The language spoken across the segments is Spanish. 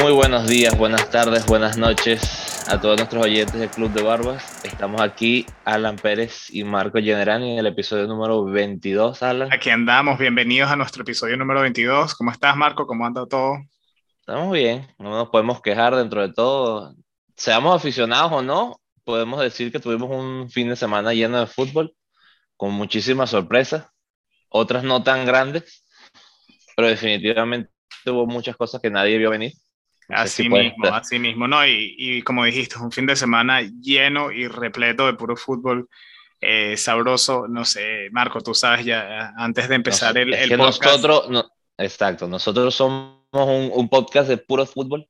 Muy buenos días, buenas tardes, buenas noches a todos nuestros oyentes del Club de Barbas. Estamos aquí, Alan Pérez y Marco Generani, en el episodio número 22, Alan. Aquí andamos, bienvenidos a nuestro episodio número 22. ¿Cómo estás, Marco? ¿Cómo anda todo? Estamos bien, no nos podemos quejar dentro de todo. Seamos aficionados o no, podemos decir que tuvimos un fin de semana lleno de fútbol, con muchísimas sorpresas, otras no tan grandes, pero definitivamente hubo muchas cosas que nadie vio venir. Así mismo, así mismo, ¿no? Y, y, como dijiste, un fin de semana lleno y repleto de puro fútbol eh, sabroso. No sé, Marco, tú sabes ya, antes de empezar el, el podcast... Nosotros, no, exacto, nosotros somos un, un, podcast de puro fútbol.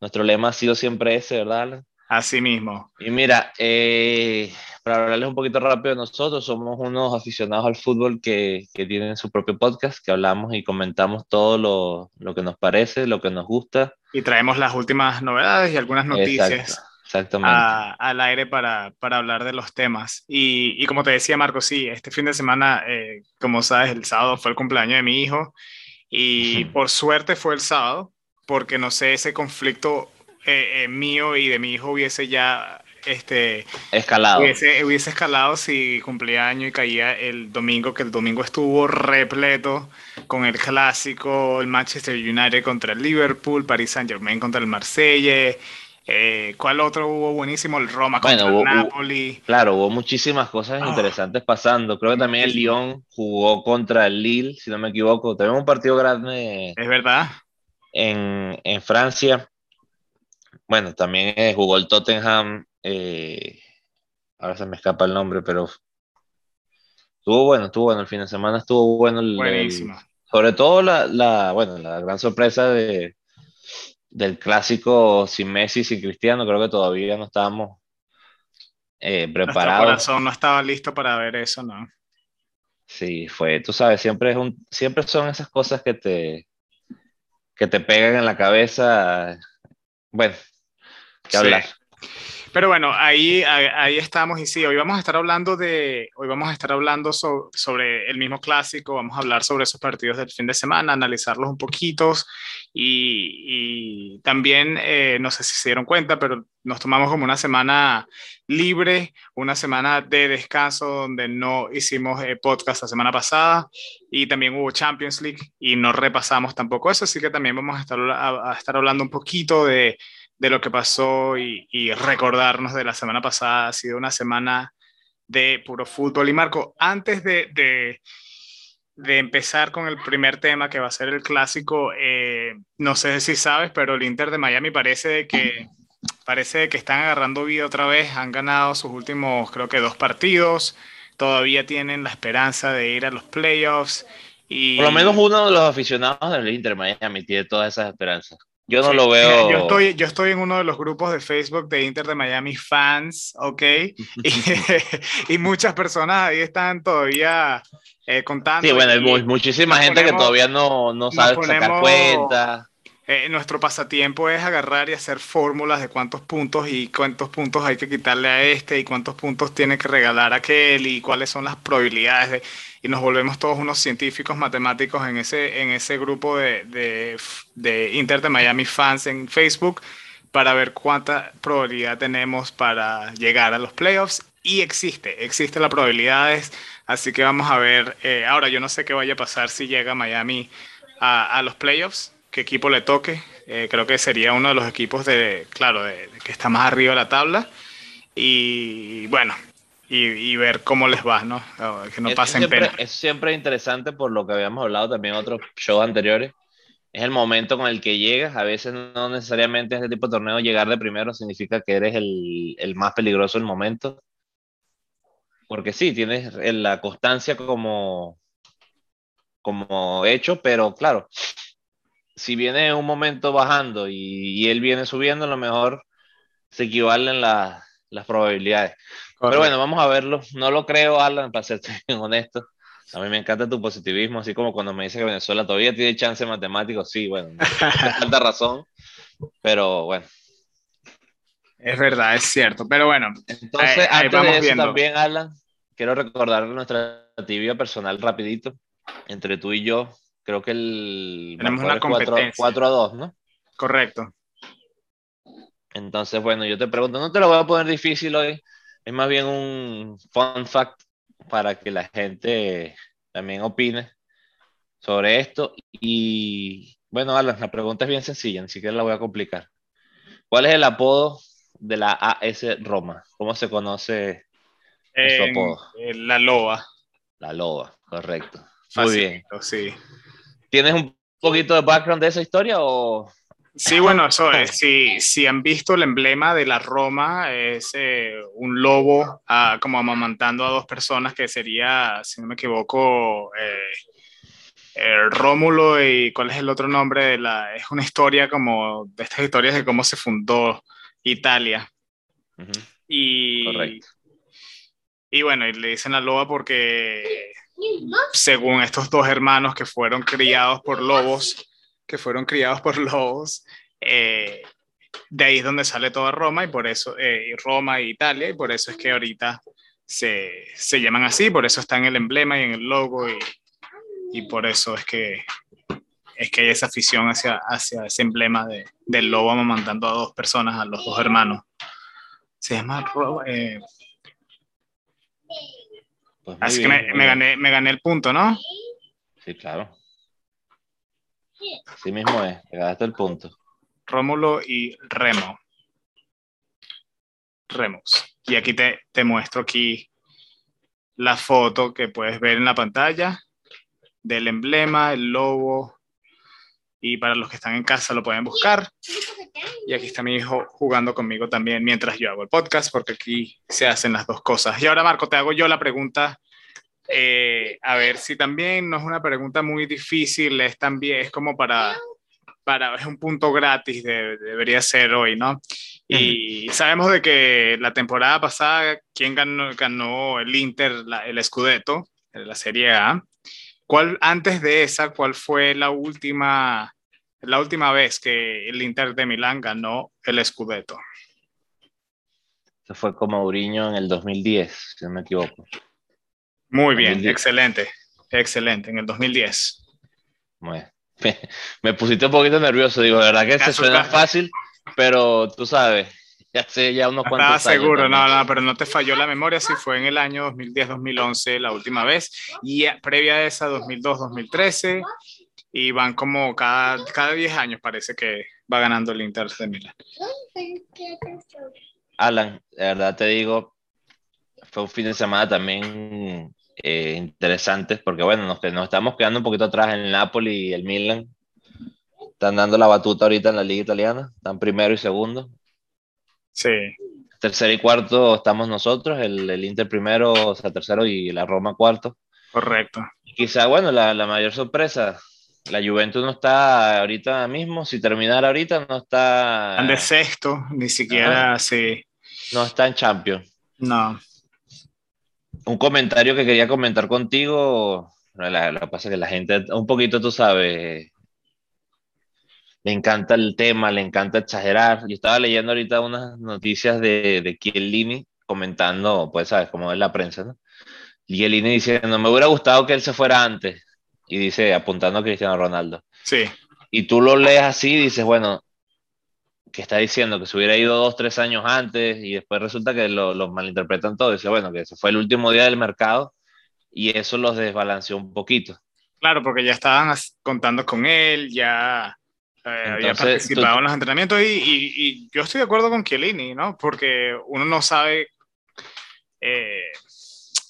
Nuestro lema ha sido siempre ese, ¿verdad? Así mismo. Y mira, eh, para hablarles un poquito rápido, nosotros somos unos aficionados al fútbol que, que tienen su propio podcast, que hablamos y comentamos todo lo, lo, que nos parece, lo que nos gusta. Y traemos las últimas novedades y algunas noticias. Exacto, exactamente. A, al aire para, para, hablar de los temas. Y, y, como te decía, Marco, sí, este fin de semana, eh, como sabes, el sábado fue el cumpleaños de mi hijo. Y por suerte fue el sábado, porque no sé, ese conflicto eh, eh, mío y de mi hijo hubiese ya este, escalado. Hubiese, hubiese escalado si cumplía año y caía el domingo, que el domingo estuvo repleto con el clásico, el Manchester United contra el Liverpool, Paris Saint Germain contra el Marsella. Eh, ¿Cuál otro hubo buenísimo? El Roma contra bueno, el Napoli. Hubo, claro, hubo muchísimas cosas oh. interesantes pasando. Creo que también el Lyon jugó contra el Lille, si no me equivoco. Tenemos un partido grande. Es verdad. En, en Francia. Bueno, también eh, jugó el Tottenham eh, ahora se me escapa el nombre, pero estuvo bueno, estuvo bueno el fin de semana, estuvo bueno. El, Buenísimo. El, sobre todo la, la, bueno, la gran sorpresa de, del clásico sin Messi, sin Cristiano, creo que todavía no estábamos eh, preparados. Nuestro corazón no estaba listo para ver eso, ¿no? Sí, fue, tú sabes, siempre, es un, siempre son esas cosas que te, que te pegan en la cabeza. Bueno, que hablar. Sí. Pero bueno, ahí, ahí estamos y sí, hoy vamos a estar hablando de, hoy vamos a estar hablando so, sobre el mismo clásico, vamos a hablar sobre esos partidos del fin de semana, analizarlos un poquito y, y también, eh, no sé si se dieron cuenta, pero nos tomamos como una semana libre, una semana de descanso donde no hicimos eh, podcast la semana pasada y también hubo Champions League y no repasamos tampoco eso, así que también vamos a estar, a, a estar hablando un poquito de de lo que pasó y, y, recordarnos de la semana pasada. Ha sido una semana de puro fútbol. Y Marco, antes de, de, empezar con el primer tema que va a ser el clásico, eh, no sé si sabes, pero el Inter de Miami parece que, parece que están agarrando vida otra vez. Han ganado sus últimos, creo que dos partidos. Todavía tienen la esperanza de ir a los playoffs. Y... Por lo menos uno de los aficionados del Inter Miami tiene todas esas esperanzas. Yo no sí, lo veo. Yo estoy, yo estoy en uno de los grupos de Facebook de Inter de Miami fans, ¿ok? y, y, muchas personas ahí están todavía eh, contando. Sí, bueno, hay muchísima gente ponemos, que todavía no, no sabe ponemos, sacar cuenta. Eh, nuestro pasatiempo es agarrar y hacer fórmulas de cuántos puntos y cuántos puntos hay que quitarle a este y cuántos puntos tiene que regalar a aquel y cuáles son las probabilidades de y nos volvemos todos unos científicos matemáticos en ese, en ese grupo de, de, de, Inter de Miami fans en Facebook para ver cuánta probabilidad tenemos para llegar a los playoffs. Y existe, existe la probabilidades, así que vamos a ver. Eh, ahora, yo no sé qué vaya a pasar si llega Miami a, a los playoffs, qué equipo le toque. Eh, creo que sería uno de los equipos de, claro, de, de que está más arriba de la tabla. Y bueno, y, y, ver cómo les va, ¿no? Que no pasen siempre, pena. Es siempre interesante por lo que habíamos hablado también en otros shows anteriores. Es el momento con el que llegas. A veces no necesariamente este tipo de torneo llegar de primero significa que eres el, el más peligroso el momento. Porque sí, tienes la constancia como, como hecho, pero claro, si viene un momento bajando y, y él viene subiendo, a lo mejor se equivalen la, las probabilidades. Pero bueno, vamos a verlo. No lo creo, Alan, para ser bien honesto. A mí me encanta tu positivismo, así como cuando me dice que Venezuela todavía tiene chance matemático, sí, bueno, falta razón, pero bueno. Es verdad, es cierto, pero bueno. Entonces, ahí, antes ahí de eso viendo. también, Alan, quiero recordar nuestra tibia personal rapidito, entre tú y yo, creo que el... Tenemos una competencia. 4, 4 a 2, ¿no? Correcto. Entonces, bueno, yo te pregunto, no te lo voy a poner difícil hoy, es más bien un fun fact para que la gente también opine sobre esto. Y bueno, Alan, la pregunta es bien sencilla, ni siquiera la voy a complicar. ¿Cuál es el apodo de la AS Roma? ¿Cómo se conoce su apodo? La Loba. La Loba, correcto. Muy bien. Sí. ¿Tienes un poquito de background de esa historia o Sí, bueno, eso es. Si, si han visto el emblema de la Roma, es eh, un lobo ah, como amamantando a dos personas, que sería, si no me equivoco, eh, Rómulo y ¿cuál es el otro nombre? De la, es una historia como de estas historias de cómo se fundó Italia. Y, Correcto. Y bueno, y le dicen la loba porque según estos dos hermanos que fueron criados por lobos, que fueron criados por lobos. Eh, de ahí es donde sale toda Roma y por eso, eh, Roma e Italia, y por eso es que ahorita se, se, llaman así, por eso está en el emblema y en el logo, y, y por eso es que, es que hay esa afición hacia, hacia ese emblema de, del lobo mandando a dos personas, a los dos hermanos. Se llama eh, pues así que me, me, gané, me gané el punto, ¿no? Sí, claro. Así mismo es, llegaste el punto. Rómulo y Remo. Remus. Y aquí te, te muestro aquí la foto que puedes ver en la pantalla del emblema, el logo. Y para los que están en casa lo pueden buscar. Y aquí está mi hijo jugando conmigo también mientras yo hago el podcast, porque aquí se hacen las dos cosas. Y ahora, Marco, te hago yo la pregunta eh, a ver si también no es una pregunta muy difícil, es también, es como para, para es un punto gratis, debería ser hoy, ¿no? Y sabemos de que la temporada pasada, ¿quién ganó, ganó el Inter, el Scudetto, la Serie A? ¿Cuál, antes de esa, cuál fue la última, la última vez que el Inter de Milán ganó el Scudetto? Eso fue como Mourinho en el 2010, si no me equivoco. Muy bien, excelente, excelente, en el 2010. me, pusiste un poquito nervioso, digo, la verdad que se suena fácil, pero tú sabes, ya sé ya unos cuantos Estaba seguro, no, no, pero no te falló la memoria, sí fue en el año 2010-2011 la última vez, y previa a esa 2002-2013, y van como cada, cada 10 años parece que va ganando el Inter de Milán. Alan, de verdad te digo, fue un fin de semana también eh, interesantes, porque bueno, nos, nos estamos quedando un poquito atrás en el Napoli y el Milan. Están dando la batuta ahorita en la liga italiana, están primero y segundo. Sí. Tercero y cuarto estamos nosotros, el, el Inter primero, o sea, tercero y la Roma cuarto. Correcto. quizá, bueno, la, la mayor sorpresa, la Juventus no está ahorita mismo, si terminara ahorita no está... de sexto, ni siquiera, sí. No está en Champions. No un comentario que quería comentar contigo. lo que pasa es que la gente, un poquito, tú sabes, le encanta el tema, le encanta exagerar. Yo estaba leyendo ahorita unas noticias de, de Chiellini comentando, pues, sabes, como es la prensa, ¿no? Chiellini diciendo, me hubiera gustado que él se fuera antes. Y dice, apuntando a Cristiano Ronaldo. Sí. Y tú lo lees así y dices, bueno, que está diciendo que se hubiera ido dos, tres años antes y después resulta que lo, los malinterpretan todo. Dice, bueno, que ese fue el último día del mercado y eso los desbalanceó un poquito. Claro, porque ya estaban contando con él, ya eh, había participado en los entrenamientos y, y, yo estoy de acuerdo con Chiellini, ¿no? Porque uno no sabe eh,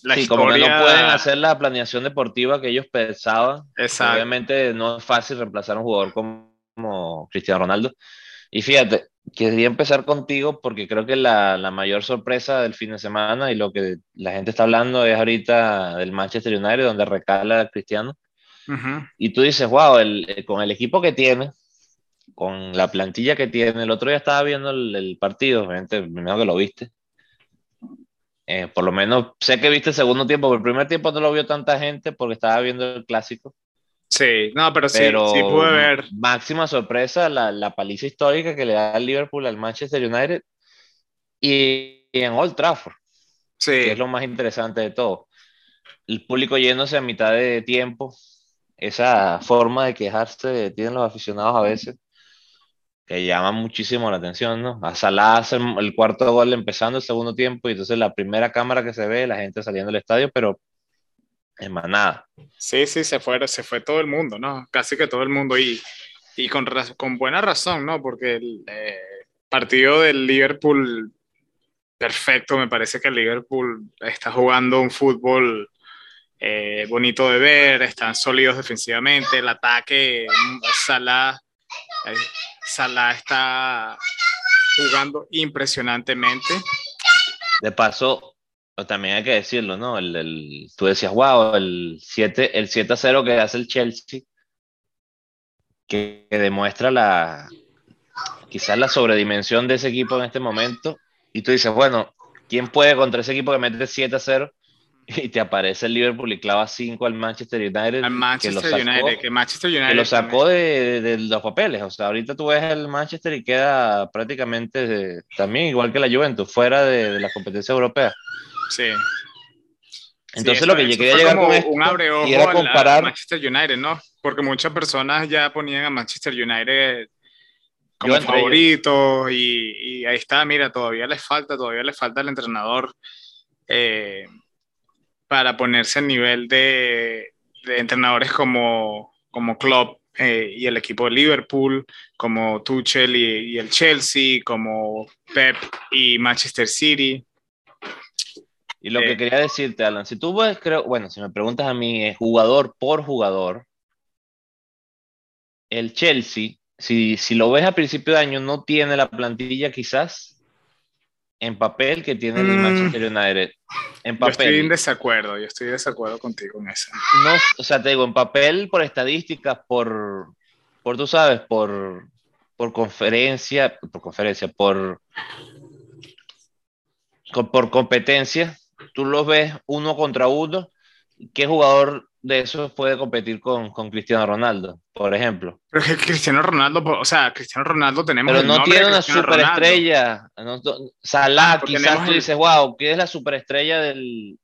la sí, como que no pueden hacer la planeación deportiva que ellos pensaban. Exacto. Obviamente no es fácil reemplazar a un jugador como, como Cristiano Ronaldo y fíjate, quería empezar contigo porque creo que la, la, mayor sorpresa del fin de semana y lo que la gente está hablando es ahorita del Manchester United, donde recala Cristiano. Y tú dices, wow, el, eh, con el equipo que tiene, con la plantilla que tiene, el otro día estaba viendo el, partido, obviamente, primero que lo viste. Eh, por lo menos sé que viste el segundo tiempo, pero el primer tiempo no lo vio tanta gente porque estaba viendo el clásico. Sí, no, pero sí, sí pude ver. Máxima sorpresa, la, la, paliza histórica que le da el Liverpool al Manchester United y, en Old Trafford. Sí. Que es lo más interesante de todo. El público yéndose a mitad de tiempo, esa forma de quejarse tienen los aficionados a veces. que llama muchísimo la atención, ¿no? A Salah hace el cuarto gol empezando el segundo tiempo y entonces la primera cámara que se ve, la gente saliendo del estadio, pero es más nada. Sí, sí, se fue, se fue todo el mundo, ¿no? Casi que todo el mundo y, y con, con buena razón, ¿no? Porque el eh, partido del Liverpool, perfecto, me parece que el Liverpool está jugando un fútbol eh, bonito de ver, están sólidos defensivamente, el ataque, Salah, eh, Salah está jugando impresionantemente. De paso, también hay que decirlo, ¿no? El, el, tú decías, wow, el 7, el 7 a 0 que hace el Chelsea, que, que, demuestra la quizás la sobredimensión de ese equipo en este momento. Y tú dices, bueno, ¿quién puede contra ese equipo que mete 7 a 0? y te aparece el Liverpool y clava 5 al Manchester United. Al Manchester que lo sacó, United, que Manchester United. Que lo sacó de, de, los papeles. O sea, ahorita tú ves el Manchester y queda prácticamente de, también igual que la Juventus, fuera de, de la competencia europea. Sí. Entonces sí, lo que yo quería llegar como con esto un abre ojo y era comparar... a Manchester United, ¿no? Porque muchas personas ya ponían a Manchester United como favorito y, y, ahí está, mira, todavía les falta, todavía les falta el entrenador. Eh, para ponerse al nivel de, de entrenadores como, como Klopp eh, y el equipo de Liverpool, como Tuchel y, y, el Chelsea, como Pep y Manchester City. Y lo eh, que quería decirte, Alan, si tú ves, creo, bueno, si me preguntas a mí, es jugador por jugador, el Chelsea, si, si lo ves a principio de año, no tiene la plantilla quizás en papel que tiene el Manchester United. En papel. Yo estoy en desacuerdo, yo estoy en desacuerdo contigo en eso. No, o sea, te digo, en papel, por estadísticas, por, por tú sabes, por, por conferencia, por conferencia, por, por competencia, tú los ves uno contra uno. ¿Qué jugador de eso puede competir con, con, Cristiano Ronaldo, por ejemplo. Pero es que Cristiano Ronaldo, o sea, Cristiano Ronaldo tenemos. Pero no tiene una superestrella. No, Salah, quizás tú el... dices, wow, ¿quién es la superestrella del,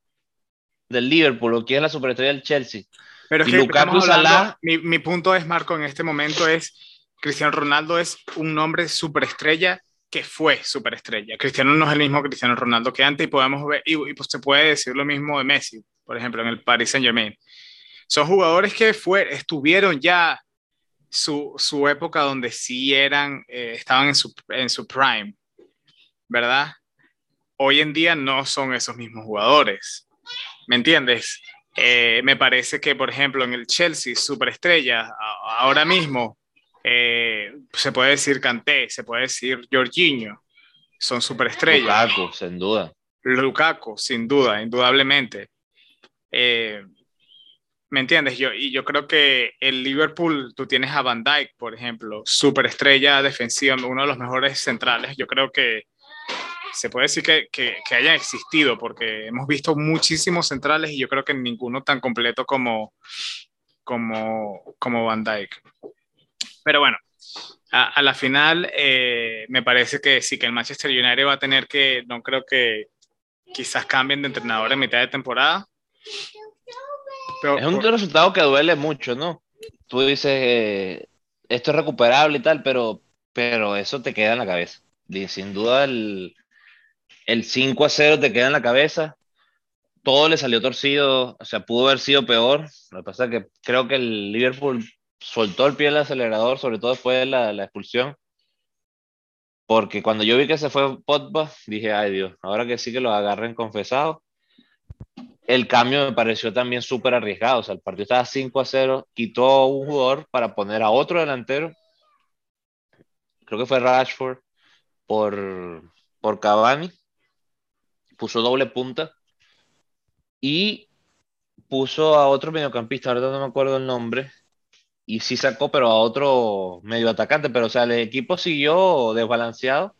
del Liverpool o quién es la superestrella del Chelsea? Pero es que hablando, Salah. Mi, mi punto es, Marco, en este momento es: Cristiano Ronaldo es un nombre superestrella que fue superestrella. Cristiano no es el mismo Cristiano Ronaldo que antes y podemos ver, y, y pues se puede decir lo mismo de Messi, por ejemplo, en el Paris Saint Germain son jugadores que fue, estuvieron ya su, su época donde sí eran, eh, estaban en su, en su prime, ¿verdad? Hoy en día no son esos mismos jugadores, ¿me entiendes? Eh, me parece que, por ejemplo, en el Chelsea, superestrella, ahora mismo, eh, se puede decir Kanté, se puede decir Jorginho, son superestrellas. Lukaku, sin duda. Lukaku, sin duda, indudablemente. Eh, ¿Me entiendes? Yo, y yo creo que el Liverpool, tú tienes a Van Dijk, por ejemplo, superestrella defensiva, uno de los mejores centrales. Yo creo que se puede decir que, que, que hayan existido, porque hemos visto muchísimos centrales y yo creo que ninguno tan completo como, como, como Van Dijk. Pero bueno, a, a la final eh, me parece que sí, que el Manchester United va a tener que, no creo que quizás cambien de entrenador en mitad de temporada pero, es un resultado que duele mucho, ¿no? Tú dices, eh, esto es recuperable y tal, pero, pero eso te queda en la cabeza. Y sin duda el, el 5 a 0 te queda en la cabeza. Todo le salió torcido, o sea, pudo haber sido peor. Lo que pasa es que creo que el Liverpool soltó el pie del acelerador, sobre todo después de la, la expulsión. Porque cuando yo vi que se fue Pogba, dije, ay Dios, ahora que sí que lo agarren confesado el cambio me pareció también súper arriesgado. O sea, el partido estaba 5 a 0, quitó un jugador para poner a otro delantero. Creo que fue Rashford por, por Cavani. Puso doble punta. Y puso a otro mediocampista, ahora no me acuerdo el nombre. Y sí sacó, pero a otro medio atacante. Pero, o sea, el equipo siguió desbalanceado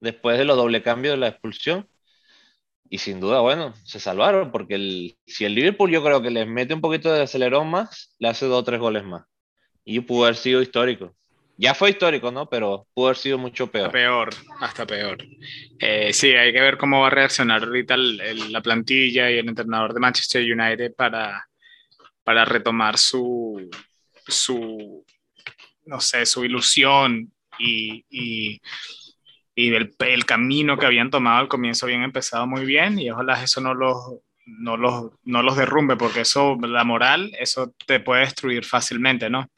después de los doble cambios de la expulsión y sin duda, bueno, se salvaron, porque el, si el Liverpool yo creo que les mete un poquito de acelerón más, le hace dos o tres goles más. Y pudo haber sido histórico. Ya fue histórico, ¿no? Pero pudo haber sido mucho peor. Hasta peor, hasta peor. Eh, sí, hay que ver cómo va a reaccionar ahorita el, el, la plantilla y el entrenador de Manchester United para, para retomar su, su, no sé, su ilusión y, y, y el, el, camino que habían tomado al comienzo habían empezado muy bien y ojalá eso no los, no los, no los derrumbe porque eso, la moral, eso te puede destruir fácilmente, ¿no?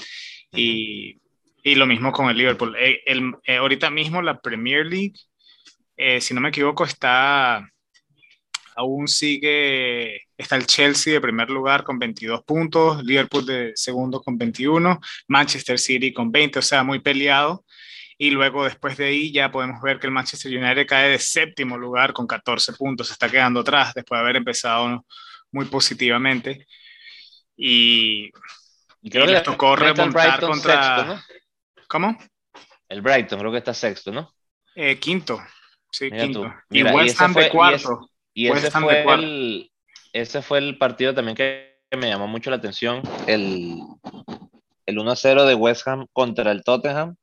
Y, y lo mismo con el Liverpool. Eh, el, eh, ahorita mismo la Premier League, eh, si no me equivoco, está aún sigue, está el Chelsea de primer lugar con 22 puntos, Liverpool de segundo con 21, Manchester City con 20, o sea, muy peleado. Y luego después de ahí ya podemos ver que el Manchester United cae de séptimo lugar con 14 puntos, se está quedando atrás después de haber empezado muy positivamente. Y, y creo que tocó remontar contra... ¿Cómo? El Brighton, creo que está sexto, ¿no? Eh, quinto. Sí, quinto. y West Ham de cuarto. Y ese fue, el, ese fue el partido también que me llamó mucho la atención, el, el 1-0 de West Ham contra el Tottenham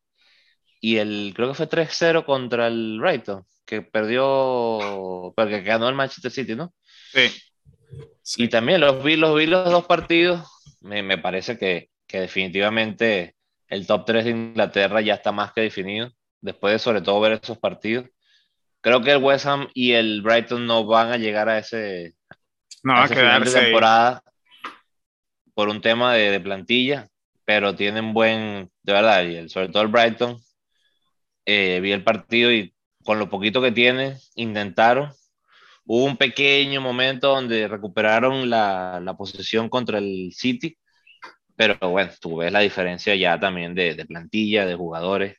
y el, creo que fue 3-0 contra el Brighton, que perdió, porque ganó el Manchester City, ¿no? Sí. Y también los vi, los vi los dos partidos, me, me parece que, que, definitivamente el top 3 de Inglaterra ya está más que definido, después de sobre todo ver esos partidos creo que el West Ham y el Brighton no van a llegar a ese, no, a, final de temporada por un tema de, plantilla, pero tienen buen, de verdad, y el, sobre todo el Brighton, eh, vi el partido y con lo poquito que tiene, intentaron. Hubo un pequeño momento donde recuperaron la, la posesión contra el City, pero bueno, tú ves la diferencia ya también de, de plantilla, de jugadores.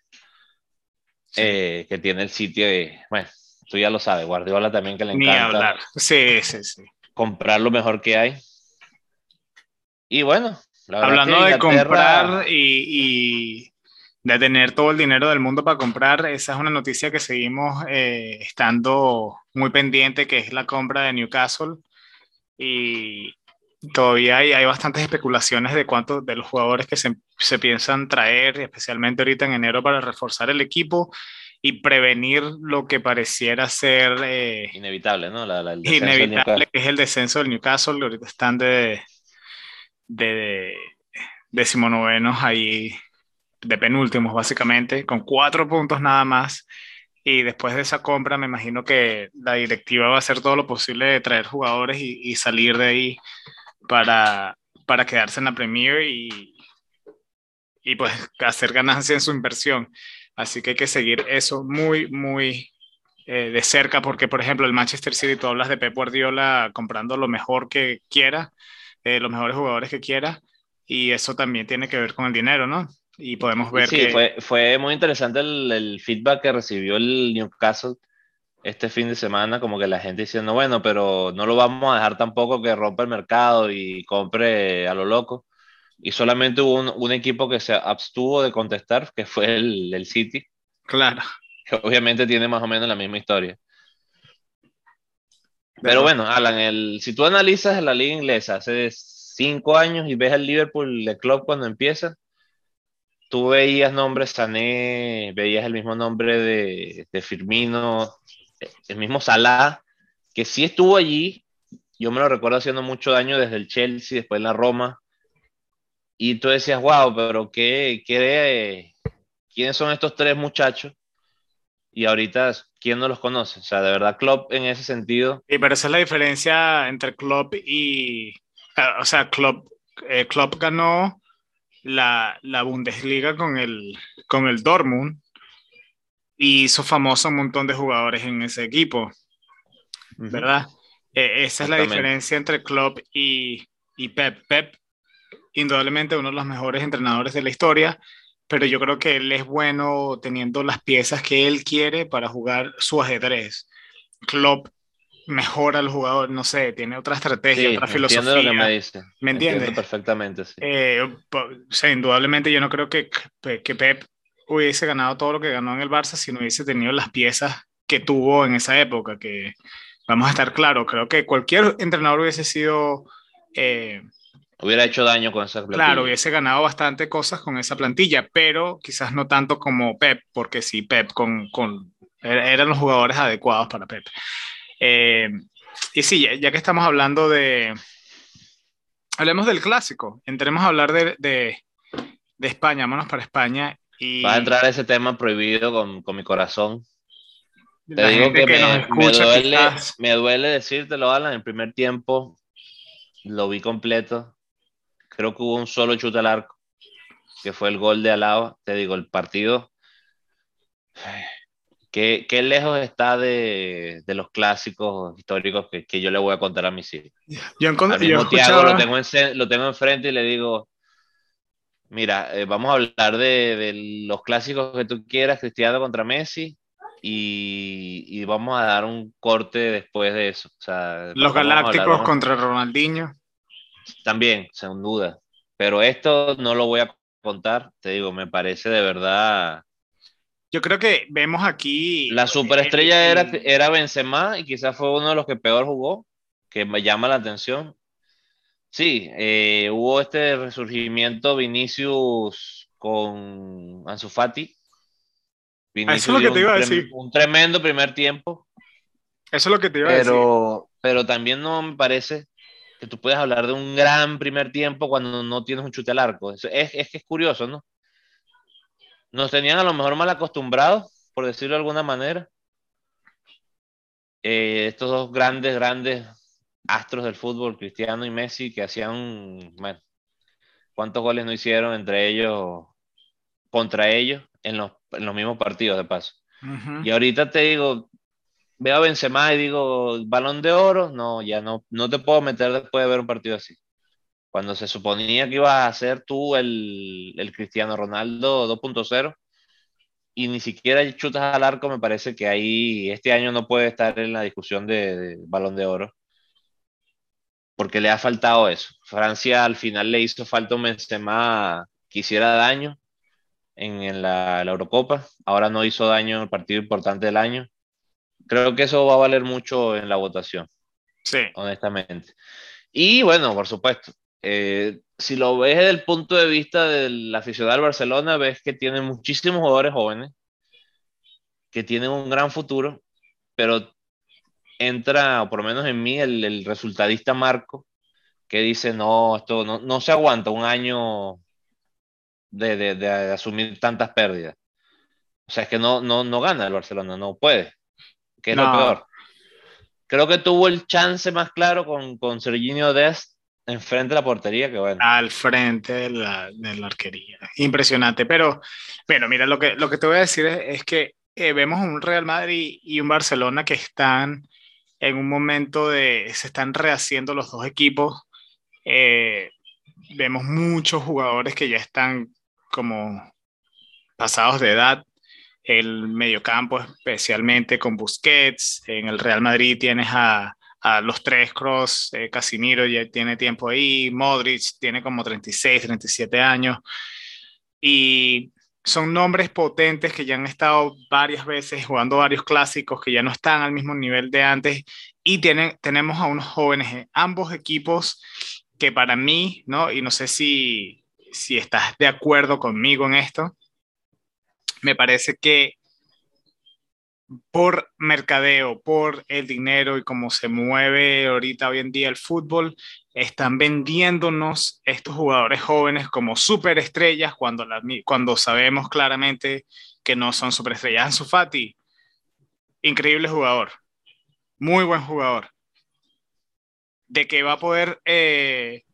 Eh, que tiene el sitio, de, bueno, tú ya lo sabes, Guardiola también que le encanta. Ni hablar. Sí, sí, sí. Comprar lo mejor que hay. Y bueno, hablando de comprar y, y, de tener todo el dinero del mundo para comprar, esa es una noticia que seguimos eh, estando muy pendiente, que es la compra de Newcastle. Y todavía hay, hay bastantes especulaciones de cuántos de los jugadores que se, se piensan traer, especialmente ahorita en enero, para reforzar el equipo y prevenir lo que pareciera ser eh, inevitable, ¿no? La, inevitable, que es el descenso del Newcastle. Ahorita están de, de, decimonovenos ahí, de penúltimos básicamente, con cuatro puntos nada más. Y después de esa compra, me imagino que la directiva va a hacer todo lo posible de traer jugadores y, y salir de ahí para, para quedarse en la Premier y, y pues hacer ganancia en su inversión. Así que hay que seguir eso muy, muy eh, de cerca, porque por ejemplo el Manchester City, tú hablas de Pep Guardiola comprando lo mejor que quiera, eh, los mejores jugadores que quiera, y eso también tiene que ver con el dinero, ¿no? Y podemos ver sí, que... fue, fue muy interesante el, el, feedback que recibió el Newcastle este fin de semana, como que la gente diciendo, bueno, pero no lo vamos a dejar tampoco que rompa el mercado y compre a lo loco y solamente hubo un, equipo que se abstuvo de contestar, que fue el, el, City. Claro. Que obviamente tiene más o menos la misma historia. Pero bueno, Alan, el, si tú analizas la liga inglesa hace cinco años y ves al Liverpool de club cuando empieza, tú veías nombres Sané, veías el mismo nombre de, de Firmino, el mismo Salah, que sí estuvo allí. Yo me lo recuerdo haciendo mucho daño desde el Chelsea, después en la Roma, y tú decías, wow, pero qué, qué, ¿quiénes son estos tres muchachos? Y ahorita, ¿quién no los conoce? O sea, de verdad, Klopp en ese sentido. Sí, pero esa es la diferencia entre Klopp y. O sea, Klopp, eh, Klopp ganó la, la, Bundesliga con el, con el Dortmund y hizo famoso un montón de jugadores en ese equipo, ¿verdad? Eh, esa es la diferencia entre Klopp y, y Pep. Pep indudablemente uno de los mejores entrenadores de la historia, pero yo creo que él es bueno teniendo las piezas que él quiere para jugar su ajedrez. Klopp mejora al jugador, no sé, tiene otra estrategia, otra filosofía. Lo que me dice. ¿Me entiendes? perfectamente, sí. Eh, o sea, indudablemente yo no creo que, que Pep hubiese ganado todo lo que ganó en el Barça si no hubiese tenido las piezas que tuvo en esa época, que vamos a estar claros, creo que cualquier entrenador hubiese sido... Eh, Hubiera hecho daño con esa plantilla. Claro, hubiese ganado bastante cosas con esa plantilla, pero quizás no tanto como Pep, porque sí, Pep con, con er, eran los jugadores adecuados para Pep. Eh, y sí, ya, que estamos hablando de... Hablemos del clásico, entremos a hablar de, de, de España, vámonos para España. Y... Vas a entrar a ese tema prohibido con, con mi corazón. Te digo que, me, me, duele, me duele decírtelo, Alan, el primer tiempo lo vi completo. Creo que hubo un solo chute al arco, que fue el gol de Alaba. Te digo, el partido ¿Qué, qué lejos está de, de, los clásicos históricos que, que, yo le voy a contar a mis hijos? Yo, Al mismo Tiago lo, tengo en, lo tengo enfrente y le digo, mira, eh, vamos a hablar de, de, los clásicos que tú quieras, Cristiano contra Messi, y, y, vamos a dar un corte después de eso. O sea, los Galácticos contra Ronaldinho. También, sin duda. Pero esto no lo voy a contar, te digo, me parece de verdad yo creo que vemos aquí. La superestrella era, era Benzema y quizás fue uno de los que peor jugó, que me llama la atención. Sí, eh, hubo este resurgimiento Vinicius con Ansu Fati. Eso es lo que te iba a decir. Un tremendo primer tiempo. Eso es lo que te iba a decir. Pero también no me parece que tú puedas hablar de un gran primer tiempo cuando no tienes un chute al arco. Es, es, es que es curioso, ¿no? nos tenían a lo mejor mal acostumbrados, por decirlo de alguna manera. Eh, estos dos grandes, grandes astros del fútbol, Cristiano y Messi, que hacían, bueno, ¿cuántos goles no hicieron entre ellos, contra ellos, en los, en los mismos partidos de paso? Y ahorita te digo, veo a Benzema y digo, balón de oro, no, ya no, no te puedo meter después de ver un partido así cuando se suponía que ibas a ser tú el, el Cristiano Ronaldo 2.0 y ni siquiera chutas al arco, me parece que ahí este año no puede estar en la discusión de, balón de oro porque le ha faltado eso. Francia al final le hizo falta un Benzema que hiciera daño en, en la, la, Eurocopa, ahora no hizo daño en el partido importante del año. Creo que eso va a valer mucho en la votación. Sí. Honestamente. Y bueno, por supuesto, eh, si lo ves desde el punto de vista del aficionado del Barcelona, ves que tiene muchísimos jugadores jóvenes que tienen un gran futuro, pero entra, o por lo menos en mí, el, el resultadista Marco, que dice, no, esto no, no se aguanta un año de, de, de, asumir tantas pérdidas. O sea, es que no, no, no gana el Barcelona, no puede, que es lo peor. Creo que tuvo el chance más claro con, con Serginho Dest Enfrente de la portería, que bueno. Al frente de la, de la arquería. Impresionante. Pero, pero mira, lo que, lo que te voy a decir es, que eh, vemos un Real Madrid y un Barcelona que están en un momento de. Se están rehaciendo los dos equipos. Eh, vemos muchos jugadores que ya están como pasados de edad. El mediocampo, especialmente con Busquets. En el Real Madrid tienes a los tres cross, eh, Casimiro ya tiene tiempo ahí, Modric tiene como 36, 37 años, y son nombres potentes que ya han estado varias veces jugando varios clásicos que ya no están al mismo nivel de antes, y tienen, tenemos a unos jóvenes en ambos equipos que para mí, ¿no? Y no sé si, si estás de acuerdo conmigo en esto, me parece que por mercadeo, por el dinero y cómo se mueve ahorita hoy en día el fútbol, están vendiéndonos estos jugadores jóvenes como superestrellas cuando, cuando sabemos claramente que no son superestrellas. Ansu Fati, increíble jugador, muy buen jugador. De que va a poder eh,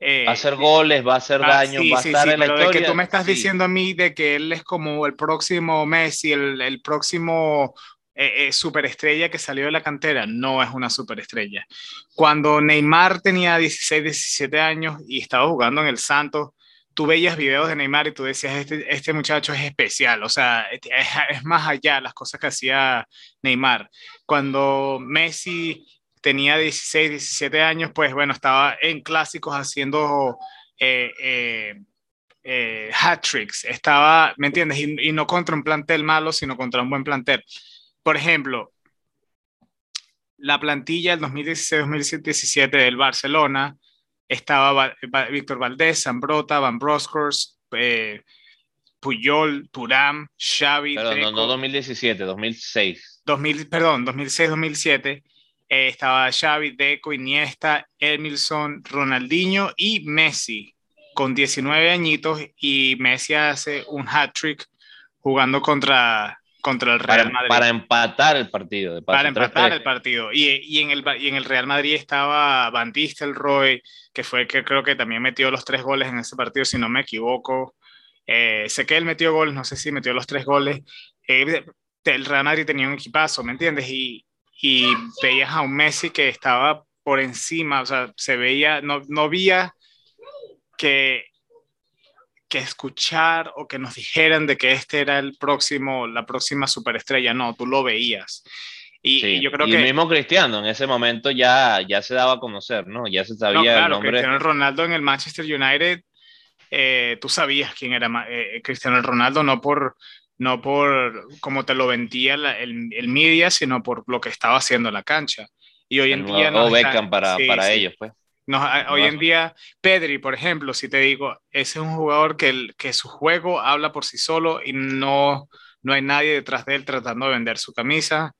va a hacer goles, va a hacer ah, daño, va a estar en la historia. De que tú me estás diciendo a mí de que él es como el próximo Messi, el, el próximo eh, eh, superestrella que salió de la cantera, no es una superestrella. Cuando Neymar tenía 16, 17 años y estaba jugando en el Santos, tú veías videos de Neymar y tú decías, este, este muchacho es especial, o sea, es, es más allá las cosas que hacía Neymar. Cuando Messi tenía 16, 17 años, pues bueno, estaba en clásicos haciendo eh, eh, eh, hat tricks. Estaba, ¿me entiendes? Y, no contra un plantel malo, sino contra un buen plantel. Por ejemplo, la plantilla del 2016-2017 del Barcelona estaba Víctor Valdés, Zambrota, Van Broskors, Puyol, Turam, Xavi. Perdón, no, no 2017, 2006. 2000, perdón, 2006-2007 eh, estaba Xavi, Deco, Iniesta, Emilson, Ronaldinho y Messi. con 19 añitos y Messi hace un hat-trick jugando contra, contra el Real Madrid. Para empatar el partido. para empatar el partido. Y, y, en el, y en el Real Madrid estaba Van Roy que fue el que creo que también metió los tres goles en ese partido, si no me equivoco. Eh, sé que él metió goles, no sé si metió los tres goles. Eh, el Real Madrid tenía un equipazo, ¿me entiendes? Y, y veías a un Messi que estaba por encima, o sea, se veía, no, no había que, que escuchar o que nos dijeran de que este era el próximo, la próxima superestrella, no, tú lo veías. Y, yo creo y que... el mismo Cristiano en ese momento ya, ya se daba a conocer, ¿no? Ya se sabía no, claro, el nombre. Cristiano Ronaldo en el Manchester United, eh, tú sabías quién era eh, Cristiano Ronaldo, no por, no por cómo te lo vendía el, el, media, sino por lo que estaba haciendo en la cancha. Y hoy en día... No Beckham para, para ellos, pues. hoy en día, Pedri, por ejemplo, si te digo, ese es un jugador que, el, que su juego habla por sí solo y no, no hay nadie detrás de él tratando de vender su camisa.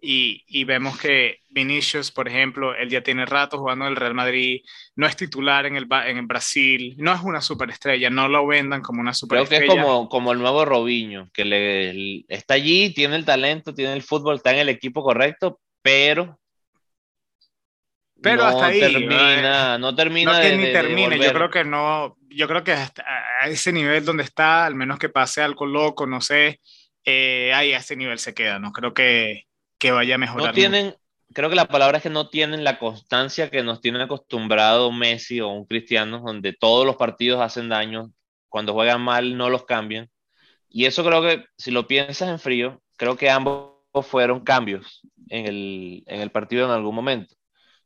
Y, y, vemos que Vinicius, por ejemplo, él ya tiene rato jugando en el Real Madrid, no es titular en el, en el Brasil, no es una superestrella, no lo vendan como una superestrella. Creo que es como, como el nuevo Robinho, que le, está allí, tiene el talento, tiene el fútbol, está en el equipo correcto, pero... Pero no hasta ahí. Termina, no termina no de, ni de termine, yo creo que no, yo creo que hasta a ese nivel donde está, al menos que pase algo loco, no sé, eh, ahí a ese nivel se queda, no creo que que vaya a mejorar. No tienen, creo que la palabra es que no tienen la constancia que nos tiene acostumbrado Messi o un Cristiano, donde todos los partidos hacen daño, cuando juegan mal no los cambian. Y eso creo que, si lo piensas en frío, creo que ambos fueron cambios en el, en el partido en algún momento.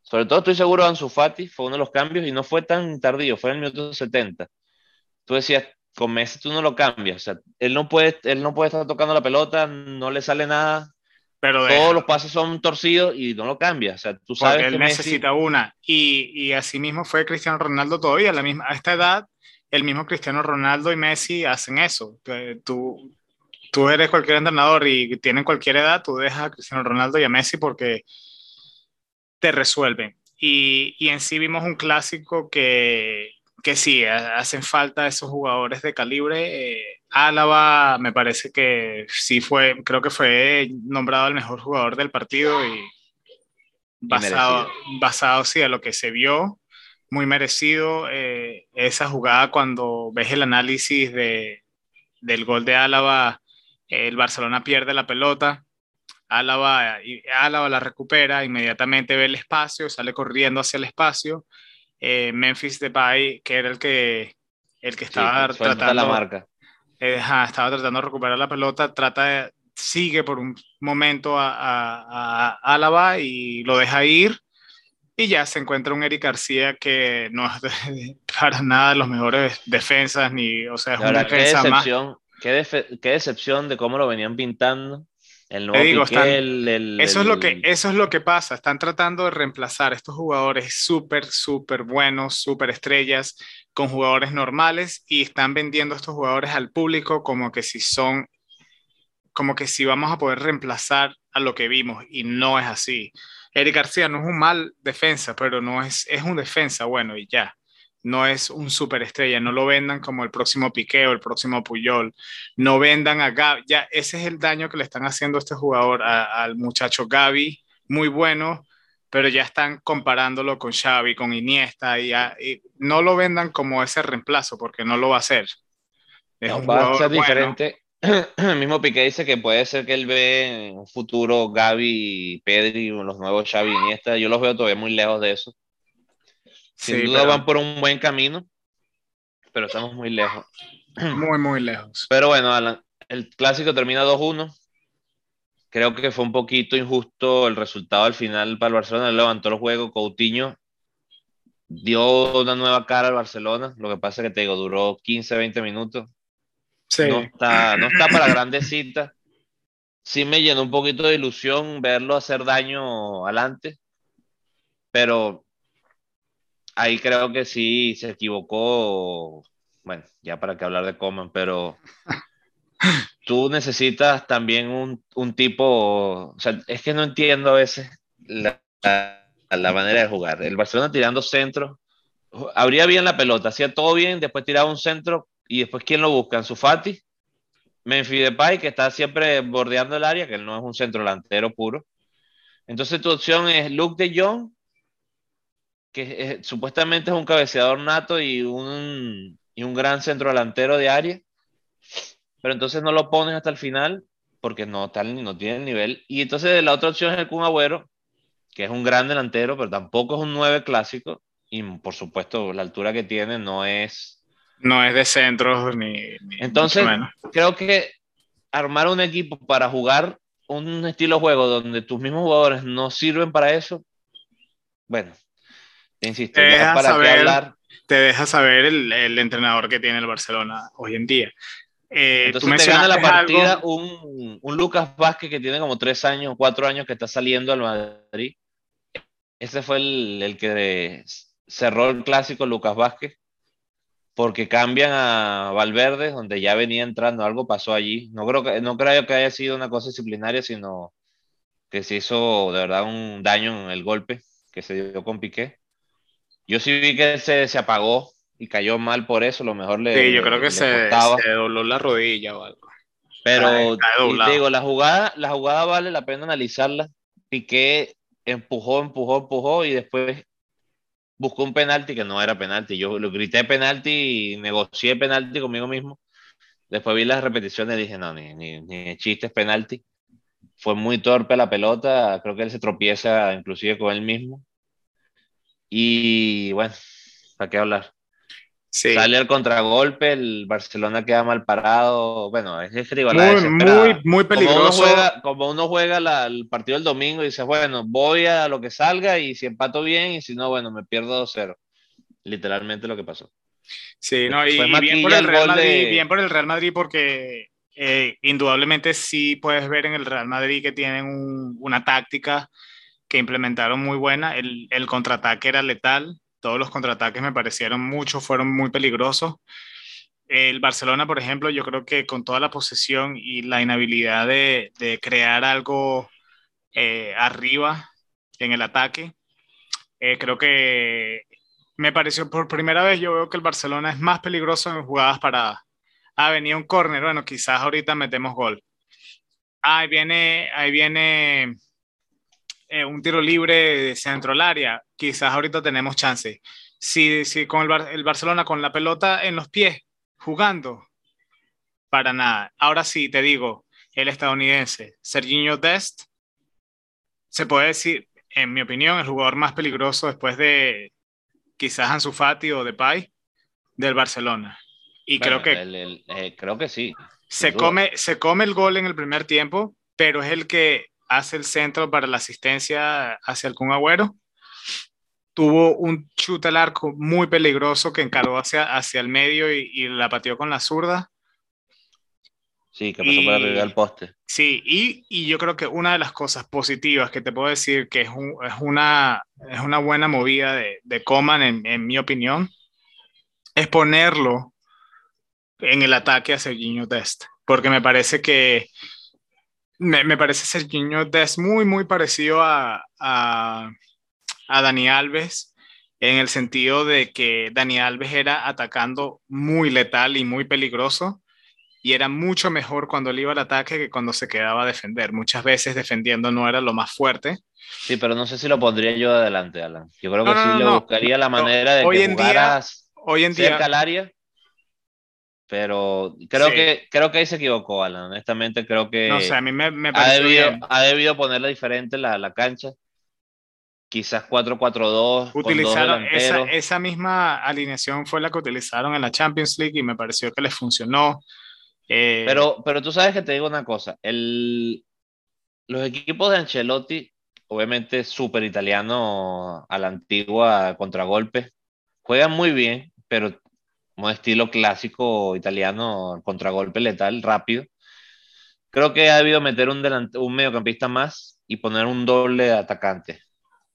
Sobre todo estoy seguro Ansu Fati fue uno de los cambios y no fue tan tardío, fue en el minuto 70. Tú decías, con Messi tú no lo cambias, o sea, él no puede, él no puede estar tocando la pelota, no le sale nada, pero Todos los pases son torcidos y no lo cambia. O sea, tú sabes Porque él necesita una. Y, y así mismo fue Cristiano Ronaldo todavía. A, la misma, a esta edad, el mismo Cristiano Ronaldo y Messi hacen eso. Tú, tú eres cualquier entrenador y tienen cualquier edad, tú dejas a Cristiano Ronaldo y a Messi porque te resuelven. Y, y en sí vimos un clásico que, que sí, hacen falta esos jugadores de calibre. Eh, Álava me parece que sí fue, creo que fue nombrado el mejor jugador del partido y basado, basado sí a lo que se vio, muy merecido eh, esa jugada cuando ves el análisis de, del gol de Álava, el Barcelona pierde la pelota, Álava, Álava la recupera, inmediatamente ve el espacio, sale corriendo hacia el espacio, eh, Memphis Depay, que era el que, el que estaba tratando... La marca eh, estaba tratando de recuperar la pelota, trata de, sigue por un momento a, Álava y lo deja ir y ya se encuentra un Eric García que no es para nada de los mejores defensas ni, o sea, es una defensa qué decepción, más. Qué, qué, decepción de cómo lo venían pintando. El nuevo digo, Piqué, están, el, el, eso, es lo que, eso es lo que pasa. Están tratando de reemplazar estos jugadores súper, súper buenos, súper estrellas, con jugadores normales y están vendiendo a estos jugadores al público como que si son, como que si vamos a poder reemplazar a lo que vimos y no es así. Eric García no es un mal defensa, pero no es, es un defensa bueno y ya. No es un superestrella, no lo vendan como el próximo Piqué o el próximo Puyol. No vendan a Gaby, ya ese es el daño que le están haciendo a este jugador, a, al muchacho Gaby, muy bueno, pero ya están comparándolo con Xavi, con Iniesta, y, y, no lo vendan como ese reemplazo, porque no lo va a hacer. Es no, un va a ser bueno. diferente. El mismo Piqué dice que puede ser que él ve un futuro Gaby, Pedri, los nuevos Xavi y Iniesta. Yo los veo todavía muy lejos de eso. Sin sí, duda pero... van por un buen camino, pero estamos muy lejos. Muy, muy lejos. Pero bueno, Alan, el clásico termina 2-1 creo que fue un poquito injusto el resultado al final para el Barcelona. Levantó el juego, Coutinho dio una nueva cara al Barcelona. Lo que pasa es que te digo, duró 15, 20 minutos. Sí. No, está, no está para grandes citas. Sí me llenó un poquito de ilusión verlo hacer daño adelante, pero ahí creo que sí se equivocó. Bueno, ya para que hablar de Coman, pero tú necesitas también un, un, tipo, o sea, es que no entiendo a veces la, la, la, manera de jugar. El Barcelona tirando centro abría bien la pelota, hacía todo bien, después tiraba un centro y después ¿quién lo busca? su Fati, Memphis Depay, que está siempre bordeando el área, que él no es un centro delantero puro. Entonces tu opción es Luke de Jong, que supuestamente es un cabeceador nato y un, y un gran centro delantero de área, pero entonces no lo pones hasta el final porque no, tal, no tiene el nivel. Y entonces la otra opción es el Kun Agüero, que es un gran delantero, pero tampoco es un 9 clásico. Y por supuesto, la altura que tiene no es. No es de centros ni. entonces, creo que armar un equipo para jugar un estilo de juego donde tus mismos jugadores no sirven para eso, bueno, insisto, te para saber, hablar. Te deja saber el, el entrenador que tiene el Barcelona hoy en día. Eh, Entonces te gana la partida un, un, Lucas Vázquez que tiene como tres años, cuatro años que está saliendo al Madrid. Ese fue el, el que cerró el clásico Lucas Vázquez, porque cambian a Valverde, donde ya venía entrando, algo pasó allí. No creo que, no creo que haya sido una cosa disciplinaria, sino que se hizo de verdad un daño en el golpe que se dio con Piqué. Yo sí vi que se, se apagó y cayó mal por eso, lo mejor le. Sí, yo creo que se, se, dobló la rodilla o algo. Pero digo, la jugada, la jugada vale la pena analizarla. Piqué empujó, empujó, empujó y después buscó un penalti que no era penalti. Yo lo grité penalti y negocié penalti conmigo mismo. Después vi las repeticiones y dije, no, ni, ni, ni chiste es penalti. Fue muy torpe la pelota, creo que él se tropieza inclusive con él mismo. Y bueno, ¿para qué hablar? Sale el contragolpe, el Barcelona queda mal parado. Bueno, es, es muy, muy, muy, peligroso. Como uno juega, el partido del domingo y dice, bueno, voy a lo que salga y si empato bien y si no, bueno, me pierdo 2-0. Literalmente lo que pasó. Sí, no, y, bien, por el Real Madrid, bien por el Real Madrid porque eh, indudablemente sí puedes ver en el Real Madrid que tienen una táctica que implementaron muy buena. El, el contraataque era letal todos los contraataques me parecieron mucho, fueron muy peligrosos. El Barcelona, por ejemplo, yo creo que con toda la posesión y la inhabilidad de, crear algo eh, arriba en el ataque, eh, creo que me pareció por primera vez, yo veo que el Barcelona es más peligroso en jugadas para... Ah, venía un córner, bueno, quizás ahorita metemos gol. Ah, ahí viene, ahí viene eh, un tiro libre de centro al área, quizás ahorita tenemos chance. Si, si con el, el, Barcelona con la pelota en los pies, jugando, para nada. Ahora sí, te digo, el estadounidense, Serginho Dest, se puede decir, en mi opinión, el jugador más peligroso después de quizás Ansu Fati o Depay del Barcelona. Y creo que... Eh, creo que sí. Se come, se come el gol en el primer tiempo, pero es el que hace el centro para la asistencia hacia el Kun Agüero. Tuvo un chute al arco muy peligroso que encaró hacia, hacia el medio y, la pateó con la zurda. Sí, que pasó por arriba del poste. Sí, y, y, yo creo que una de las cosas positivas que te puedo decir que es, es, una, es una buena movida de, de Coman, en, en, mi opinión, es ponerlo en el ataque a Serginho Dest. Porque me parece que me, me parece Serginho Des muy, muy parecido a, a, a, Dani Alves, en el sentido de que Dani Alves era atacando muy letal y muy peligroso, y era mucho mejor cuando él iba al ataque que cuando se quedaba a defender. Muchas veces defendiendo no era lo más fuerte. Sí, pero no sé si lo pondría yo adelante, Alan. Yo creo que sí le buscaría la manera de hoy que en día, hoy en día, pero creo que creo que ahí se equivocó, Alan. Honestamente, creo que no sé, a mí me, me ha, debido, ha debido ponerla diferente la, la cancha. Quizás 4-4-2. Utilizaron esa, esa, misma alineación fue la que utilizaron en la Champions League y me pareció que les funcionó. Eh, pero, pero tú sabes que te digo una cosa. El, los equipos de Ancelotti, obviamente súper italiano a la antigua contragolpe, juegan muy bien, pero un estilo clásico italiano, contragolpe letal, rápido. Creo que ha debido meter un, un mediocampista más y poner un doble atacante.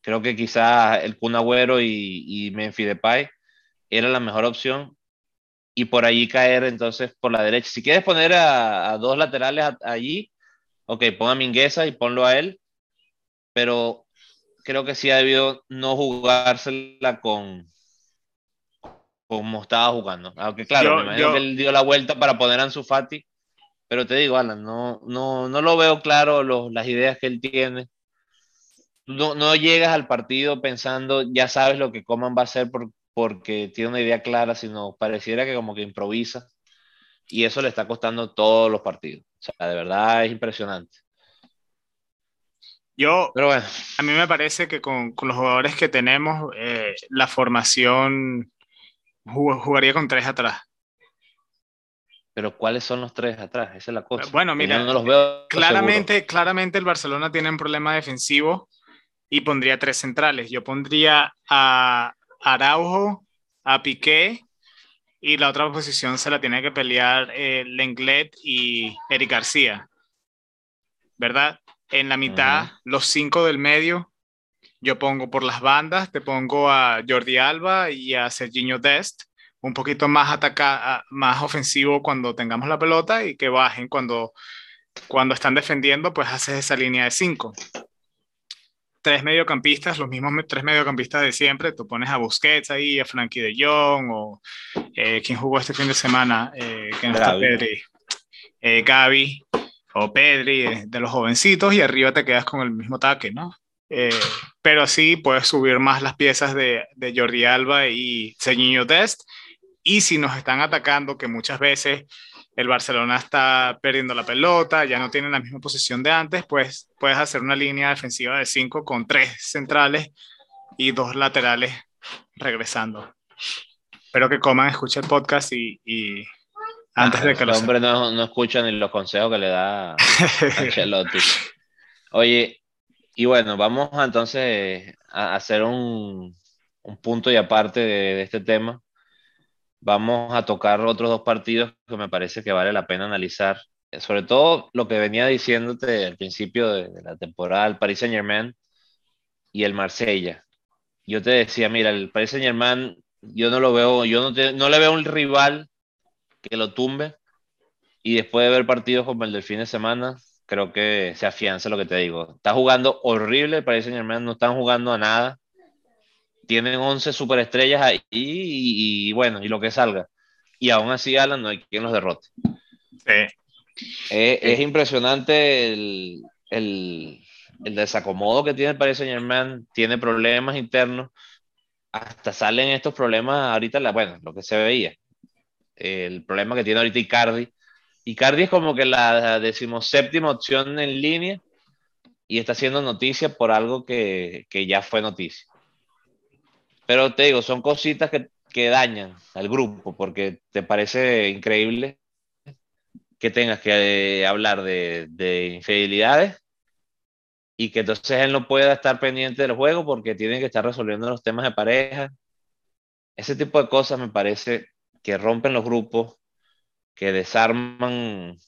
Creo que quizás el Kun Agüero y, y Memphis Depay era la mejor opción y por allí caer entonces por la derecha. Si quieres poner a, dos laterales allí, ok, pon a Mingueza y ponlo a él, pero creo que sí ha debido no jugársela con, como estaba jugando. Aunque claro, me imagino que él dio la vuelta para poner a Ansu Fati, pero te digo, Alan, no, no, no lo veo claro las ideas que él tiene. No, no, llegas al partido pensando, ya sabes lo que Coman va a hacer por, porque tiene una idea clara, sino pareciera que como que improvisa. Y eso le está costando todos los partidos. O sea, de verdad es impresionante. Yo, Pero bueno. a mí me parece que con, con los jugadores que tenemos, eh, la formación jugaría con tres atrás. Pero ¿cuáles son los tres atrás? Esa es la cosa. Bueno, mira, no los veo claramente, claramente el Barcelona tiene un problema defensivo y pondría tres centrales. Yo pondría a Araujo, a Piqué y la otra posición se la tiene que pelear eh, Lenglet y Eric García. ¿Verdad? En la mitad, los cinco del medio, yo pongo por las bandas, te pongo a Jordi Alba y a Serginho Dest, un poquito más ataca, más ofensivo cuando tengamos la pelota y que bajen cuando, cuando están defendiendo, pues haces esa línea de cinco. Tres mediocampistas, los mismos tres mediocampistas de siempre, tú pones a Busquets ahí, a Frankie de Jong, o eh, quien jugó este fin de semana, eh, que no está Pedri, eh, Gaby o Pedri, de los jovencitos, y arriba te quedas con el mismo ataque, ¿no? Eh, pero sí puedes subir más las piezas de, de Jordi Alba y Señinho Dest. Y si nos están atacando, que muchas veces el Barcelona está perdiendo la pelota, ya no tiene la misma posición de antes, pues puedes hacer una línea defensiva de cinco con tres centrales y dos laterales regresando. Espero que Coman escuche el podcast y, y antes de que el hombre no, no escucha ni los consejos que le da Ancelotti. Oye, y bueno, vamos entonces a hacer un, un punto y aparte de, este tema. Vamos a tocar otros dos partidos que me parece que vale la pena analizar. Sobre todo lo que venía diciéndote al principio de, la temporada, el Paris Saint Germain y el Marsella. Yo te decía, mira, el Paris Saint Germain, yo no lo veo, yo no, no le veo un rival que lo tumbe. Y después de ver partidos como el del fin de semana, creo que se afianza lo que te digo. Está jugando horrible, Paris Saint Germain no están jugando a nada. Tienen 11 superestrellas ahí y, bueno, y lo que salga. Y aún así, Alan, no hay quien los derrote. Es, impresionante el, el, el, desacomodo que tiene el Paris Saint Germain. Tiene problemas internos. Hasta salen estos problemas ahorita, la, bueno, lo que se veía. El problema que tiene ahorita Icardi Icardi es como que la decimoséptima opción en línea y está haciendo noticia por algo que, ya fue noticia. Pero te digo, son cositas que, dañan al grupo porque te parece increíble que tengas que eh, hablar de, de, infidelidades y que entonces él no pueda estar pendiente del juego porque tiene que estar resolviendo los temas de pareja. Ese tipo de cosas me parece que rompen los grupos, que desarman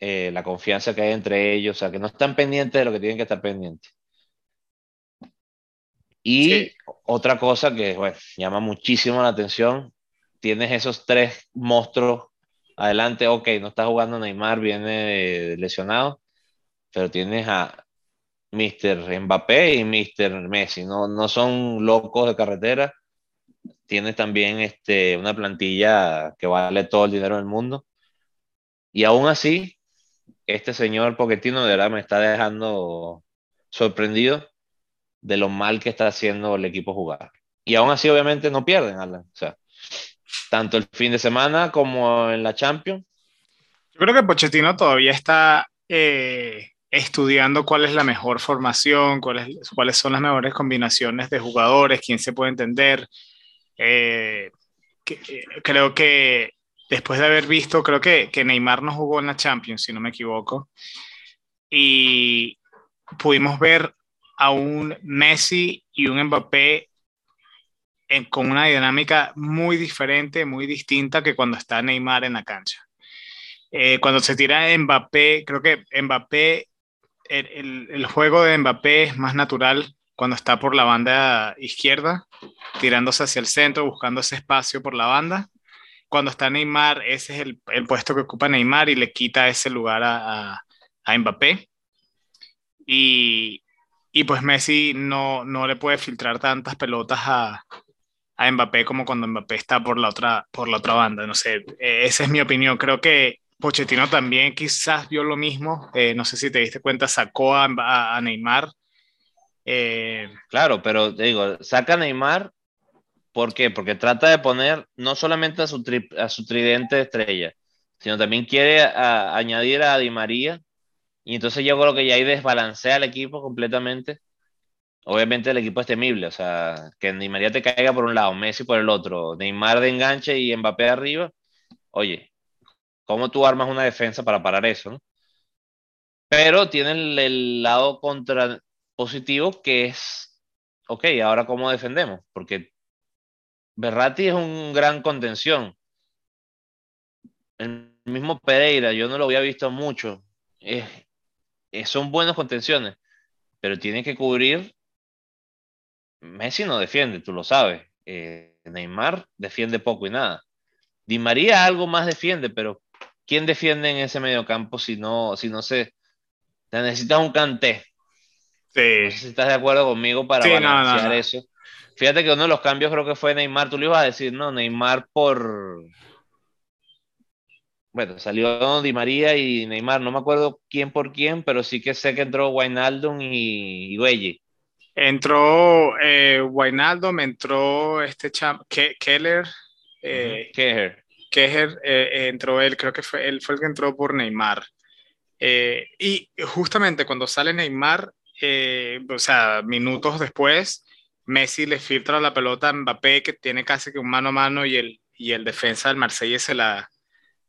eh, la confianza que hay entre ellos, o sea, que no están pendientes de lo que tienen que estar pendientes. Y otra cosa que llama muchísimo la atención, tienes esos tres monstruos adelante, ok, no está jugando Neymar, viene lesionado, pero tienes a Mr. Mbappé y Mr. Messi, no, no son locos de carretera, tienes también este, una plantilla que vale todo el dinero del mundo. Y aún así, este señor Poquetino de verdad me está dejando sorprendido de lo mal que está haciendo el equipo jugar. Y aún así, obviamente, no pierden, Alan. O sea, tanto el fin de semana como en la Champions. Yo creo que Pochettino todavía está eh, estudiando cuál es la mejor formación, cuáles, cuáles son las mejores combinaciones de jugadores, quién se puede entender. Eh, eh, creo que después de haber visto, creo que, que Neymar no jugó en la Champions, si no me equivoco, y pudimos ver a un Messi y un Mbappé con una dinámica muy diferente, muy distinta que cuando está Neymar en la cancha. Eh, cuando se tira Mbappé, creo que Mbappé, el, el, juego de Mbappé es más natural cuando está por la banda izquierda, tirándose hacia el centro, buscando ese espacio por la banda. Cuando está Neymar, ese es el, el puesto que ocupa Neymar y le quita ese lugar a, a, Mbappé. Y, y, pues Messi no, no le puede filtrar tantas pelotas a, a Mbappé como cuando Mbappé está por la otra, por la otra banda. No sé, eh, esa es mi opinión. Creo que Pochettino también quizás vio lo mismo. Eh, no sé si te diste cuenta, sacó a, a Neymar. Eh, claro, pero digo, saca a Neymar. ¿Por qué? Porque trata de poner no solamente a su, a su tridente de estrella, sino también quiere añadir a Di María. Y entonces yo creo que ya ahí desbalancea el equipo completamente obviamente el equipo es temible, o sea, que Di María te caiga por un lado, Messi por el otro, Neymar de enganche y Mbappé arriba, oye, ¿cómo tú armas una defensa para parar eso? Pero tiene el, lado contra positivo que es, ok, ahora cómo defendemos, porque Berratti es un gran contención. El mismo Pereira, yo no lo había visto mucho. son buenas contenciones, pero tiene que cubrir Messi no defiende, tú lo sabes. Eh, Neymar defiende poco y nada. Di María algo más defiende, pero ¿quién defiende en ese mediocampo si no, si no se... Te necesitas un canté. Sí. si estás de acuerdo conmigo para balancear eso. Fíjate que uno de los cambios creo que fue Neymar. Tú le ibas a decir, no, Neymar por... Bueno, salió Di María y Neymar, no me acuerdo quién por quién, pero sí que sé que entró Wijnaldum y, y Entró eh, me entró este champ, Keller. Eh, Keller. Keller eh, entró él, creo que fue él fue el que entró por Neymar. Eh, y justamente cuando sale Neymar, o sea, minutos después, Messi le filtra la pelota a Mbappé, que tiene casi que un mano a mano, y el, y el defensa del Marsella se la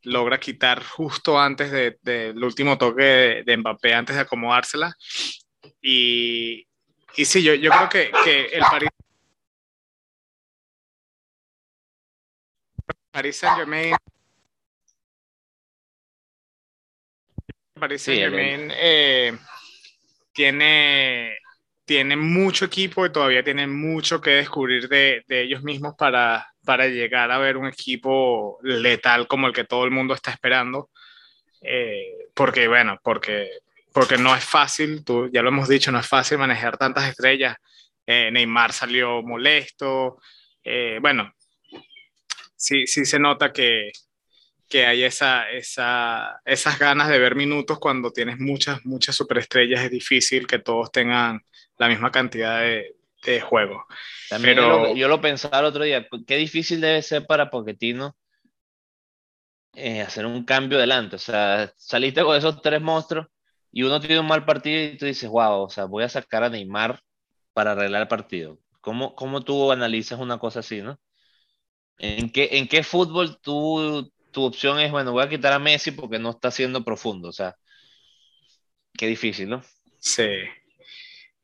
logra quitar justo antes del de, último toque de, de, Mbappé, antes de acomodársela. Y, y sí, yo, yo creo que, que el París, Paris Saint Germain Paris Saint Germain eh, tiene, tiene mucho equipo y todavía tienen mucho que descubrir de, de, ellos mismos para, para llegar a ver un equipo letal como el que todo el mundo está esperando. Eh, porque, bueno, porque porque no es fácil, tú, ya lo hemos dicho, no es fácil manejar tantas estrellas. Eh, Neymar salió molesto, eh, bueno, sí, sí se nota que, que hay esa, esa, esas ganas de ver minutos cuando tienes muchas, muchas superestrellas, es difícil que todos tengan la misma cantidad de, de juego. También Pero, yo lo pensaba el otro día, qué difícil debe ser para Pochettino eh, hacer un cambio delante, o sea, saliste con esos tres monstruos y uno tiene un mal partido y tú dices, wow, o sea, voy a sacar a Neymar para arreglar el partido. ¿Cómo, cómo tú analizas una cosa así, no? ¿En qué, en qué fútbol tú, tu opción es, bueno, voy a quitar a Messi porque no está siendo profundo? O sea, qué difícil, ¿no? Sí.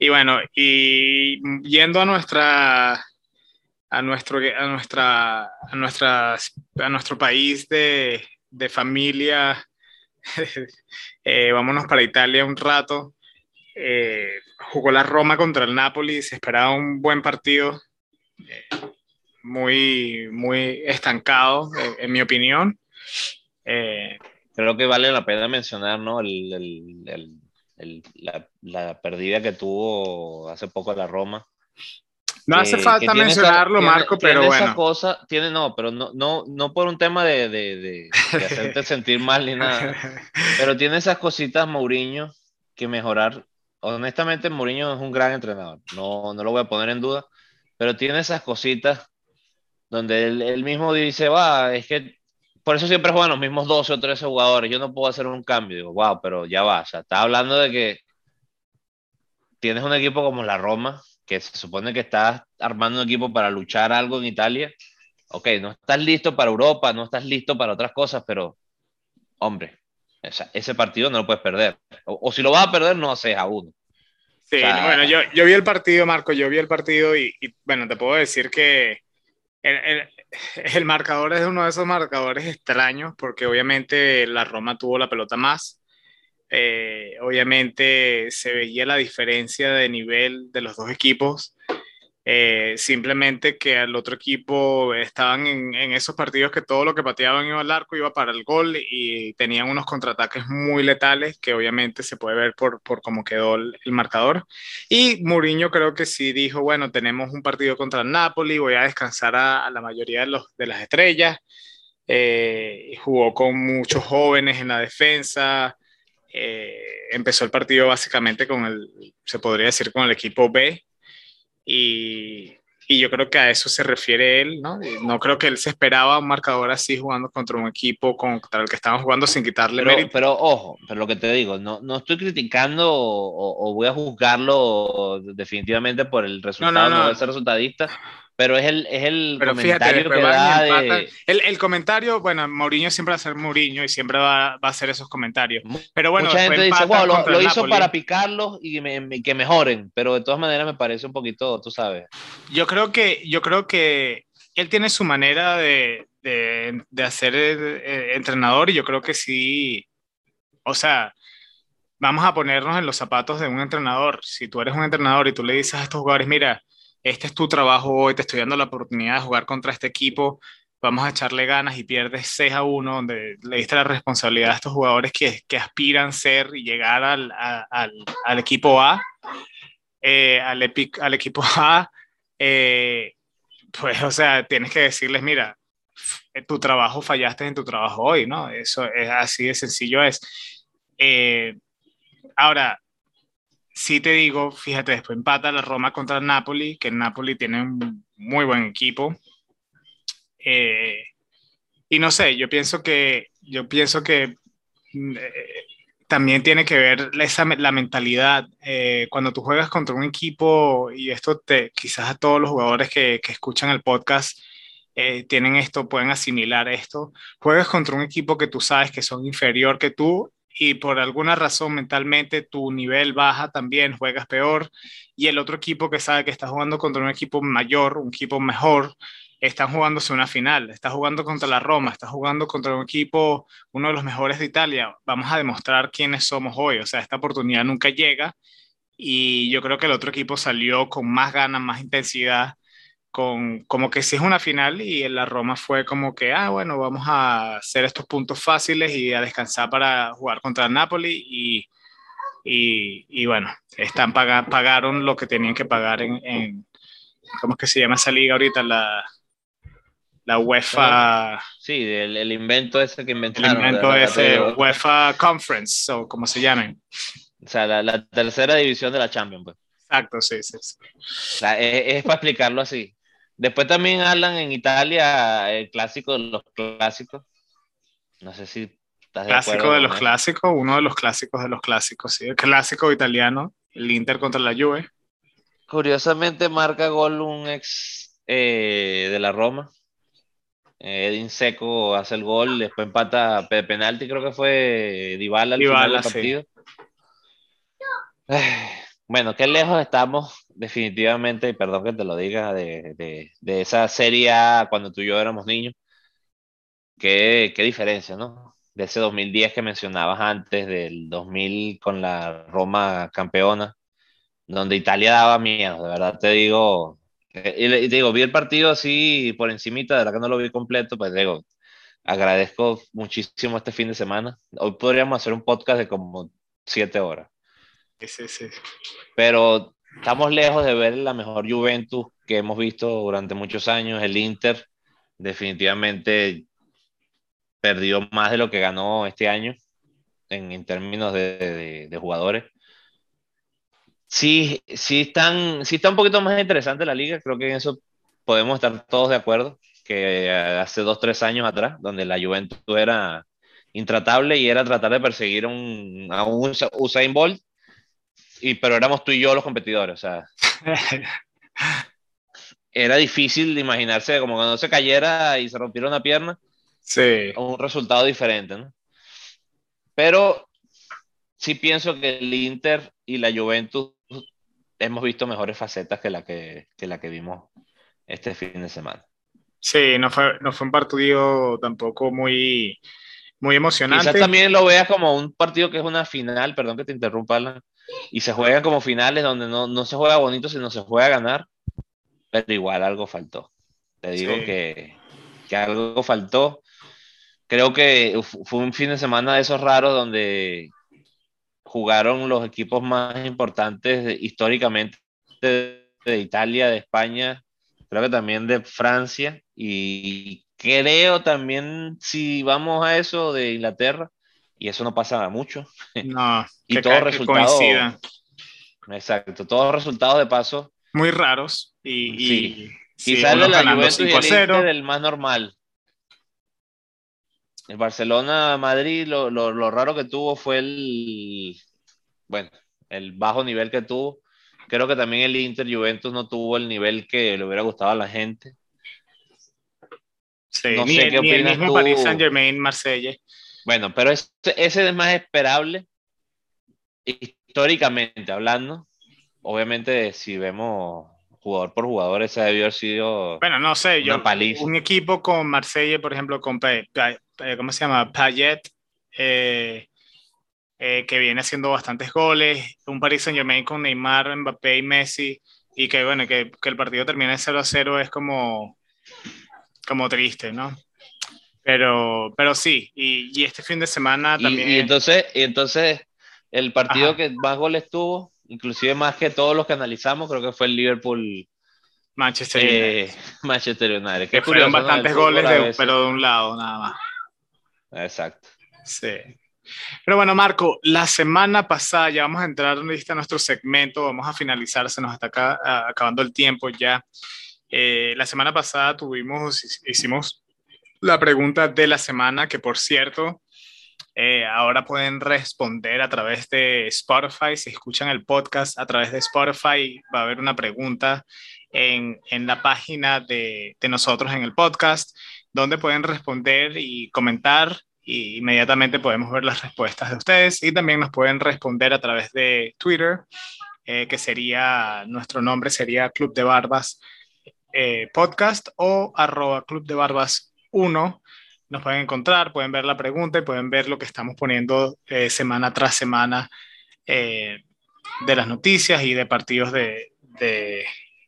Y bueno, y yendo a nuestra a nuestro a nuestra a nuestras a nuestro país de, de familia Eh, vámonos para Italia un rato. Eh, jugó la Roma contra el Napoli, se esperaba un buen partido, eh, muy, muy estancado, en mi opinión. Creo que vale la pena mencionar ¿no? el, la, la, pérdida que tuvo hace poco la Roma no hace falta mencionarlo, Marco, pero bueno. Esa cosa, tiene, no, pero no, no, no por un tema de, de, de, hacerte sentir mal ni nada, pero tiene esas cositas Mourinho que mejorar. Honestamente, Mourinho es un gran entrenador, no, no lo voy a poner en duda, pero tiene esas cositas donde él, mismo dice, va, es que por eso siempre juegan los mismos 12 o 13 jugadores, yo no puedo hacer un cambio. Digo, wow, pero ya va, o sea, está hablando de que tienes un equipo como la Roma, que se supone que estás armando un equipo para luchar algo en Italia, ok, no estás listo para Europa, no estás listo para otras cosas, pero, hombre, ese partido no lo puedes perder. O, si lo vas a perder, no haces a uno. Sí, bueno, yo, yo, vi el partido, Marco, yo vi el partido y, bueno, te puedo decir que el, el, el, marcador es uno de esos marcadores extraños, porque obviamente la Roma tuvo la pelota más, eh, obviamente se veía la diferencia de nivel de los dos equipos Eh, simplemente que al otro equipo estaban en, esos partidos que todo lo que pateaban iba al arco, iba para el gol y tenían unos contraataques muy letales que obviamente se puede ver por, por cómo quedó el, marcador. Y Mourinho creo que sí dijo, bueno, tenemos un partido contra el Napoli, voy a descansar a, a la mayoría de, los, de las estrellas. Eh, jugó con muchos jóvenes en la defensa. Eh, empezó el partido básicamente con el, se podría decir, con el equipo B, y, y, yo creo que a eso se refiere él, ¿no? No creo que él se esperaba un marcador así jugando contra un equipo contra el que estaban jugando sin quitarle pero, mérito. Pero ojo, pero lo que te digo, no, no estoy criticando o, o voy a juzgarlo definitivamente por el resultado, no, no, no. no ser resultadista, pero es el, es el pero comentario fíjate, que da de... el, el, comentario, bueno, Mourinho siempre va a ser Mourinho y siempre va, va a hacer esos comentarios. Pero bueno, mucha gente dice, wow, lo, lo hizo para picarlos y me, que mejoren, pero de todas maneras me parece un poquito, tú sabes. Yo creo que, yo creo que él tiene su manera de, de, de hacer eh, entrenador y yo creo que sí, o sea, vamos a ponernos en los zapatos de un entrenador. Si tú eres un entrenador y tú le dices a estos jugadores, mira, este es tu trabajo hoy, te estoy dando la oportunidad de jugar contra este equipo, vamos a echarle ganas y pierdes 6 a 1, donde le diste la responsabilidad a estos jugadores que, que aspiran ser y llegar al, al, al equipo A, eh, al, epic, al equipo A, eh, pues, o sea, tienes que decirles, mira, tu trabajo fallaste en tu trabajo hoy, ¿no? Eso es así de sencillo es. Eh, ahora, sí te digo, fíjate, después empata la Roma contra el Napoli, que el Napoli tiene un muy buen equipo. Eh, y no sé, yo pienso que, yo pienso que eh, también tiene que ver la mentalidad. Eh, cuando tú juegas contra un equipo, y esto te, quizás a todos los jugadores que, que escuchan el podcast tienen esto, pueden asimilar esto, juegas contra un equipo que tú sabes que son inferior que tú y por alguna razón mentalmente tu nivel baja también, juegas peor, y el otro equipo que sabe que está jugando contra un equipo mayor, un equipo mejor, están jugándose una final, está jugando contra la Roma, está jugando contra un equipo, uno de los mejores de Italia, vamos a demostrar quiénes somos hoy, o sea, esta oportunidad nunca llega, y yo creo que el otro equipo salió con más ganas, más intensidad, con como que si es una final y en la Roma fue como que, ah, bueno, vamos a hacer estos puntos fáciles y a descansar para jugar contra el Napoli y, y, y bueno, están pag pagaron lo que tenían que pagar en, en, ¿cómo es que se llama esa liga ahorita? La, la UEFA. Sí, el, el invento ese que inventaron. El invento ese, UEFA Conference, o como se llamen. O sea, la, la, tercera división de la Champions, pues. Exacto, sí, sí. sí. O sea, es, es para explicarlo así. Después también hablan en Italia el clásico de los clásicos. No sé si estás de Clásico de los clásicos, uno de los clásicos de los clásicos, sí. El clásico italiano, el Inter contra la Juve. Curiosamente marca gol un ex eh, de la Roma. Edin Seco hace el gol, después empata de penalti, creo que fue Dybala al Dybala, final del partido. Sí. Bueno, qué lejos estamos definitivamente, y perdón que te lo diga, de, de, esa serie cuando tú y yo éramos niños. Qué, qué diferencia, ¿no? De ese 2010 que mencionabas antes, del 2000 con la Roma campeona, donde Italia daba miedo, de verdad te digo. Y, y te digo, vi el partido así por encimita, de verdad que no lo vi completo, pues digo, agradezco muchísimo este fin de semana. Hoy podríamos hacer un podcast de como siete horas. Sí, sí. Pero estamos lejos de ver la mejor Juventus que hemos visto durante muchos años. El Inter definitivamente perdió más de lo que ganó este año en, en términos de, de, de, jugadores. Sí, sí, están, sí está un poquito más interesante la liga, creo que en eso podemos estar todos de acuerdo, que hace dos, tres años atrás, donde la Juventus era intratable y era tratar de perseguir un, a un Usain Bolt y, pero éramos tú y yo los competidores, o sea. era difícil de imaginarse como cuando se cayera y se rompiera una pierna. Sí. Un resultado diferente, ¿no? Pero sí pienso que el Inter y la Juventus hemos visto mejores facetas que la que, que la que vimos este fin de semana. Sí, no fue, no fue un partido tampoco muy, muy emocionante. Quizás también lo veas como un partido que es una final, perdón que te interrumpa, Alan, y se juega como finales donde no, no se juega bonito, sino se juega a ganar. pero igual algo faltó. Te digo que, que algo faltó. Creo que fue un fin de semana de esos raros donde jugaron los equipos más importantes históricamente de, Italia, de España, creo que también de Francia y creo también si vamos a eso de Inglaterra y eso no pasa mucho. No, y todos resultados Exacto, todos resultados de paso muy raros y, sí. quizás de la Juventus y el el más normal. El Barcelona-Madrid, lo, lo, raro que tuvo fue el, bueno, el bajo nivel que tuvo. Creo que también el Inter Juventus no tuvo el nivel que le hubiera gustado a la gente. Sí, no sé qué opinas el mismo Paris Saint Germain, Marsella. Bueno, pero ese, ese es más esperable históricamente hablando. Obviamente, si vemos jugador por jugador, ese debió haber sido. Bueno, no sé, yo. Un equipo con Marsella, por ejemplo, con. ¿Cómo se llama? Payet. Eh, eh, que viene haciendo bastantes goles, un Paris Saint Germain con Neymar, Mbappé y Messi, y que bueno, que, que el partido termine 0 a 0 es como, como triste, ¿no? Pero, pero sí, y, y este fin de semana también... Y, entonces, y entonces el partido que más goles tuvo, inclusive más que todos los que analizamos, creo que fue el Liverpool... Manchester eh, United. Manchester United. Que fueron bastantes goles, de, pero de un lado nada más. Exacto. Sí. Pero bueno, Marco, la semana pasada ya vamos a entrar a nuestro segmento, vamos a finalizar, se nos está acá, acabando el tiempo ya. Eh, la semana pasada tuvimos, hicimos la pregunta de la semana, que por cierto, eh, ahora pueden responder a través de Spotify. Si escuchan el podcast a través de Spotify, va a haber una pregunta en, en la página de, de, nosotros en el podcast, donde pueden responder y comentar y inmediatamente podemos ver las respuestas de ustedes y también nos pueden responder a través de Twitter, eh, que sería, nuestro nombre sería Club de Barbas eh, Podcast o arroba Club de Barbas 1. Nos pueden encontrar, pueden ver la pregunta y pueden ver lo que estamos poniendo eh, semana tras semana de las noticias y de partidos de, de,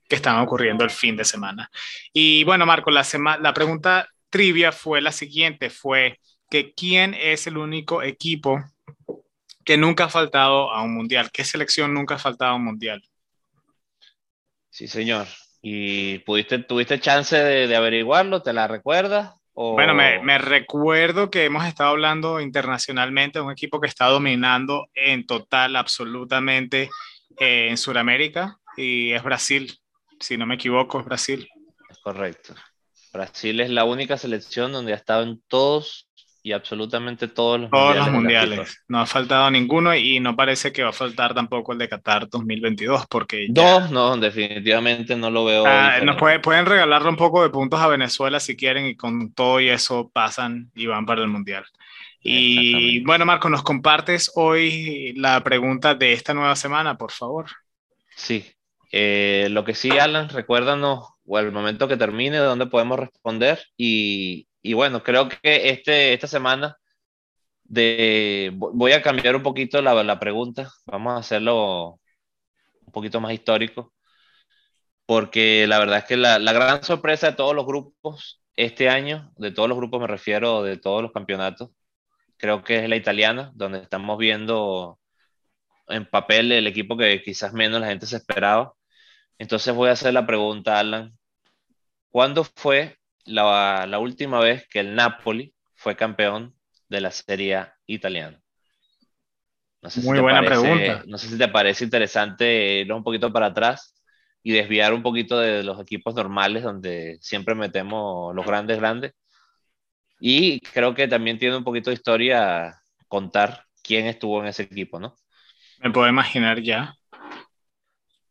que están ocurriendo el fin de semana. Y bueno, Marco, la, la pregunta trivia fue la siguiente, fue que quién es el único equipo que nunca ha faltado a un mundial. ¿Qué selección nunca ha faltado a un mundial? Sí, señor. ¿Y pudiste, tuviste chance de, averiguarlo? ¿Te la recuerdas? Bueno, me, recuerdo que hemos estado hablando internacionalmente de un equipo que está dominando en total, absolutamente eh, en Sudamérica y es Brasil. Si no me equivoco, es Brasil. Correcto. Brasil es la única selección donde ha estado en todos y absolutamente todos los todos mundiales. Los mundiales. No ha faltado ninguno y no parece que va a faltar tampoco el de Qatar 2022 porque... Ya... No, definitivamente no lo veo. Ah, nos puede, pueden regalarle un poco de puntos a Venezuela si quieren y con todo y eso pasan y van para el mundial. Y bueno, Marco, ¿nos compartes hoy la pregunta de esta nueva semana, por favor? Sí. Eh, lo que sí, Alan, recuérdanos o al momento que termine dónde podemos responder y, y bueno, creo que este, esta semana de, voy a cambiar un poquito la, la pregunta, vamos a hacerlo un poquito más histórico, porque la verdad es que la, la, gran sorpresa de todos los grupos este año, de todos los grupos me refiero, de todos los campeonatos, creo que es la italiana, donde estamos viendo en papel el equipo que quizás menos la gente se esperaba. Entonces voy a hacer la pregunta, Alan. ¿Cuándo fue la, la, última vez que el Napoli fue campeón de la Serie italiana? No sé Muy si buena pregunta. No sé si te parece interesante ir un poquito para atrás y desviar un poquito de los equipos normales donde siempre metemos los grandes, grandes. Y creo que también tiene un poquito de historia contar quién estuvo en ese equipo, ¿no? Me puedo imaginar ya.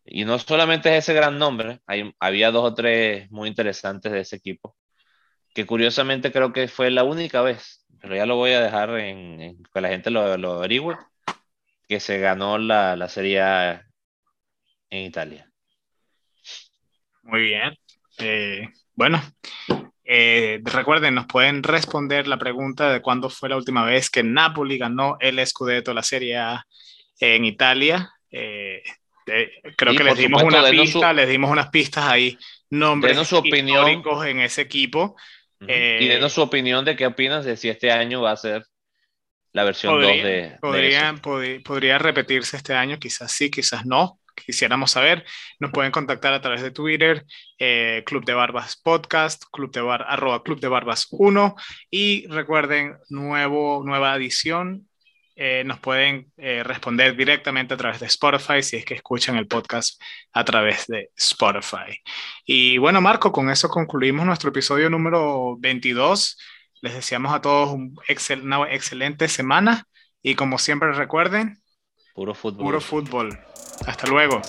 Y no solamente es ese gran nombre, hay, había dos o tres muy interesantes de ese equipo que curiosamente creo que fue la única vez, pero ya lo voy a dejar en, que la gente lo, lo averigüe, que se ganó la, la Serie en Italia. Muy bien. Eh, bueno, eh, recuerden, nos pueden responder la pregunta de cuándo fue la última vez que Napoli ganó el Scudetto, la Serie A en Italia. Eh, creo que les dimos una pista, les dimos unas pistas ahí nombres su opinión. históricos en ese equipo. Ujú. Eh, y denos su opinión de qué opinas de si este año va a ser la versión 2 Podría, de, de podría, podi- podría repetirse este año, quizás sí, quizás no. Quisiéramos saber. Nos pueden contactar a través de Twitter, eh, Club de Barbas Podcast, Club de Bar, arroba Club de Barbas 1. Y recuerden, nuevo, nueva edición. Eh, nos pueden eh, responder directamente a través de Spotify si es que escuchan el podcast a través de Spotify. Y bueno, Marco, con eso concluimos nuestro episodio número 22. Les deseamos a todos un excel- una excelente semana y como siempre recuerden, Puro fútbol. puro fútbol. Hasta luego.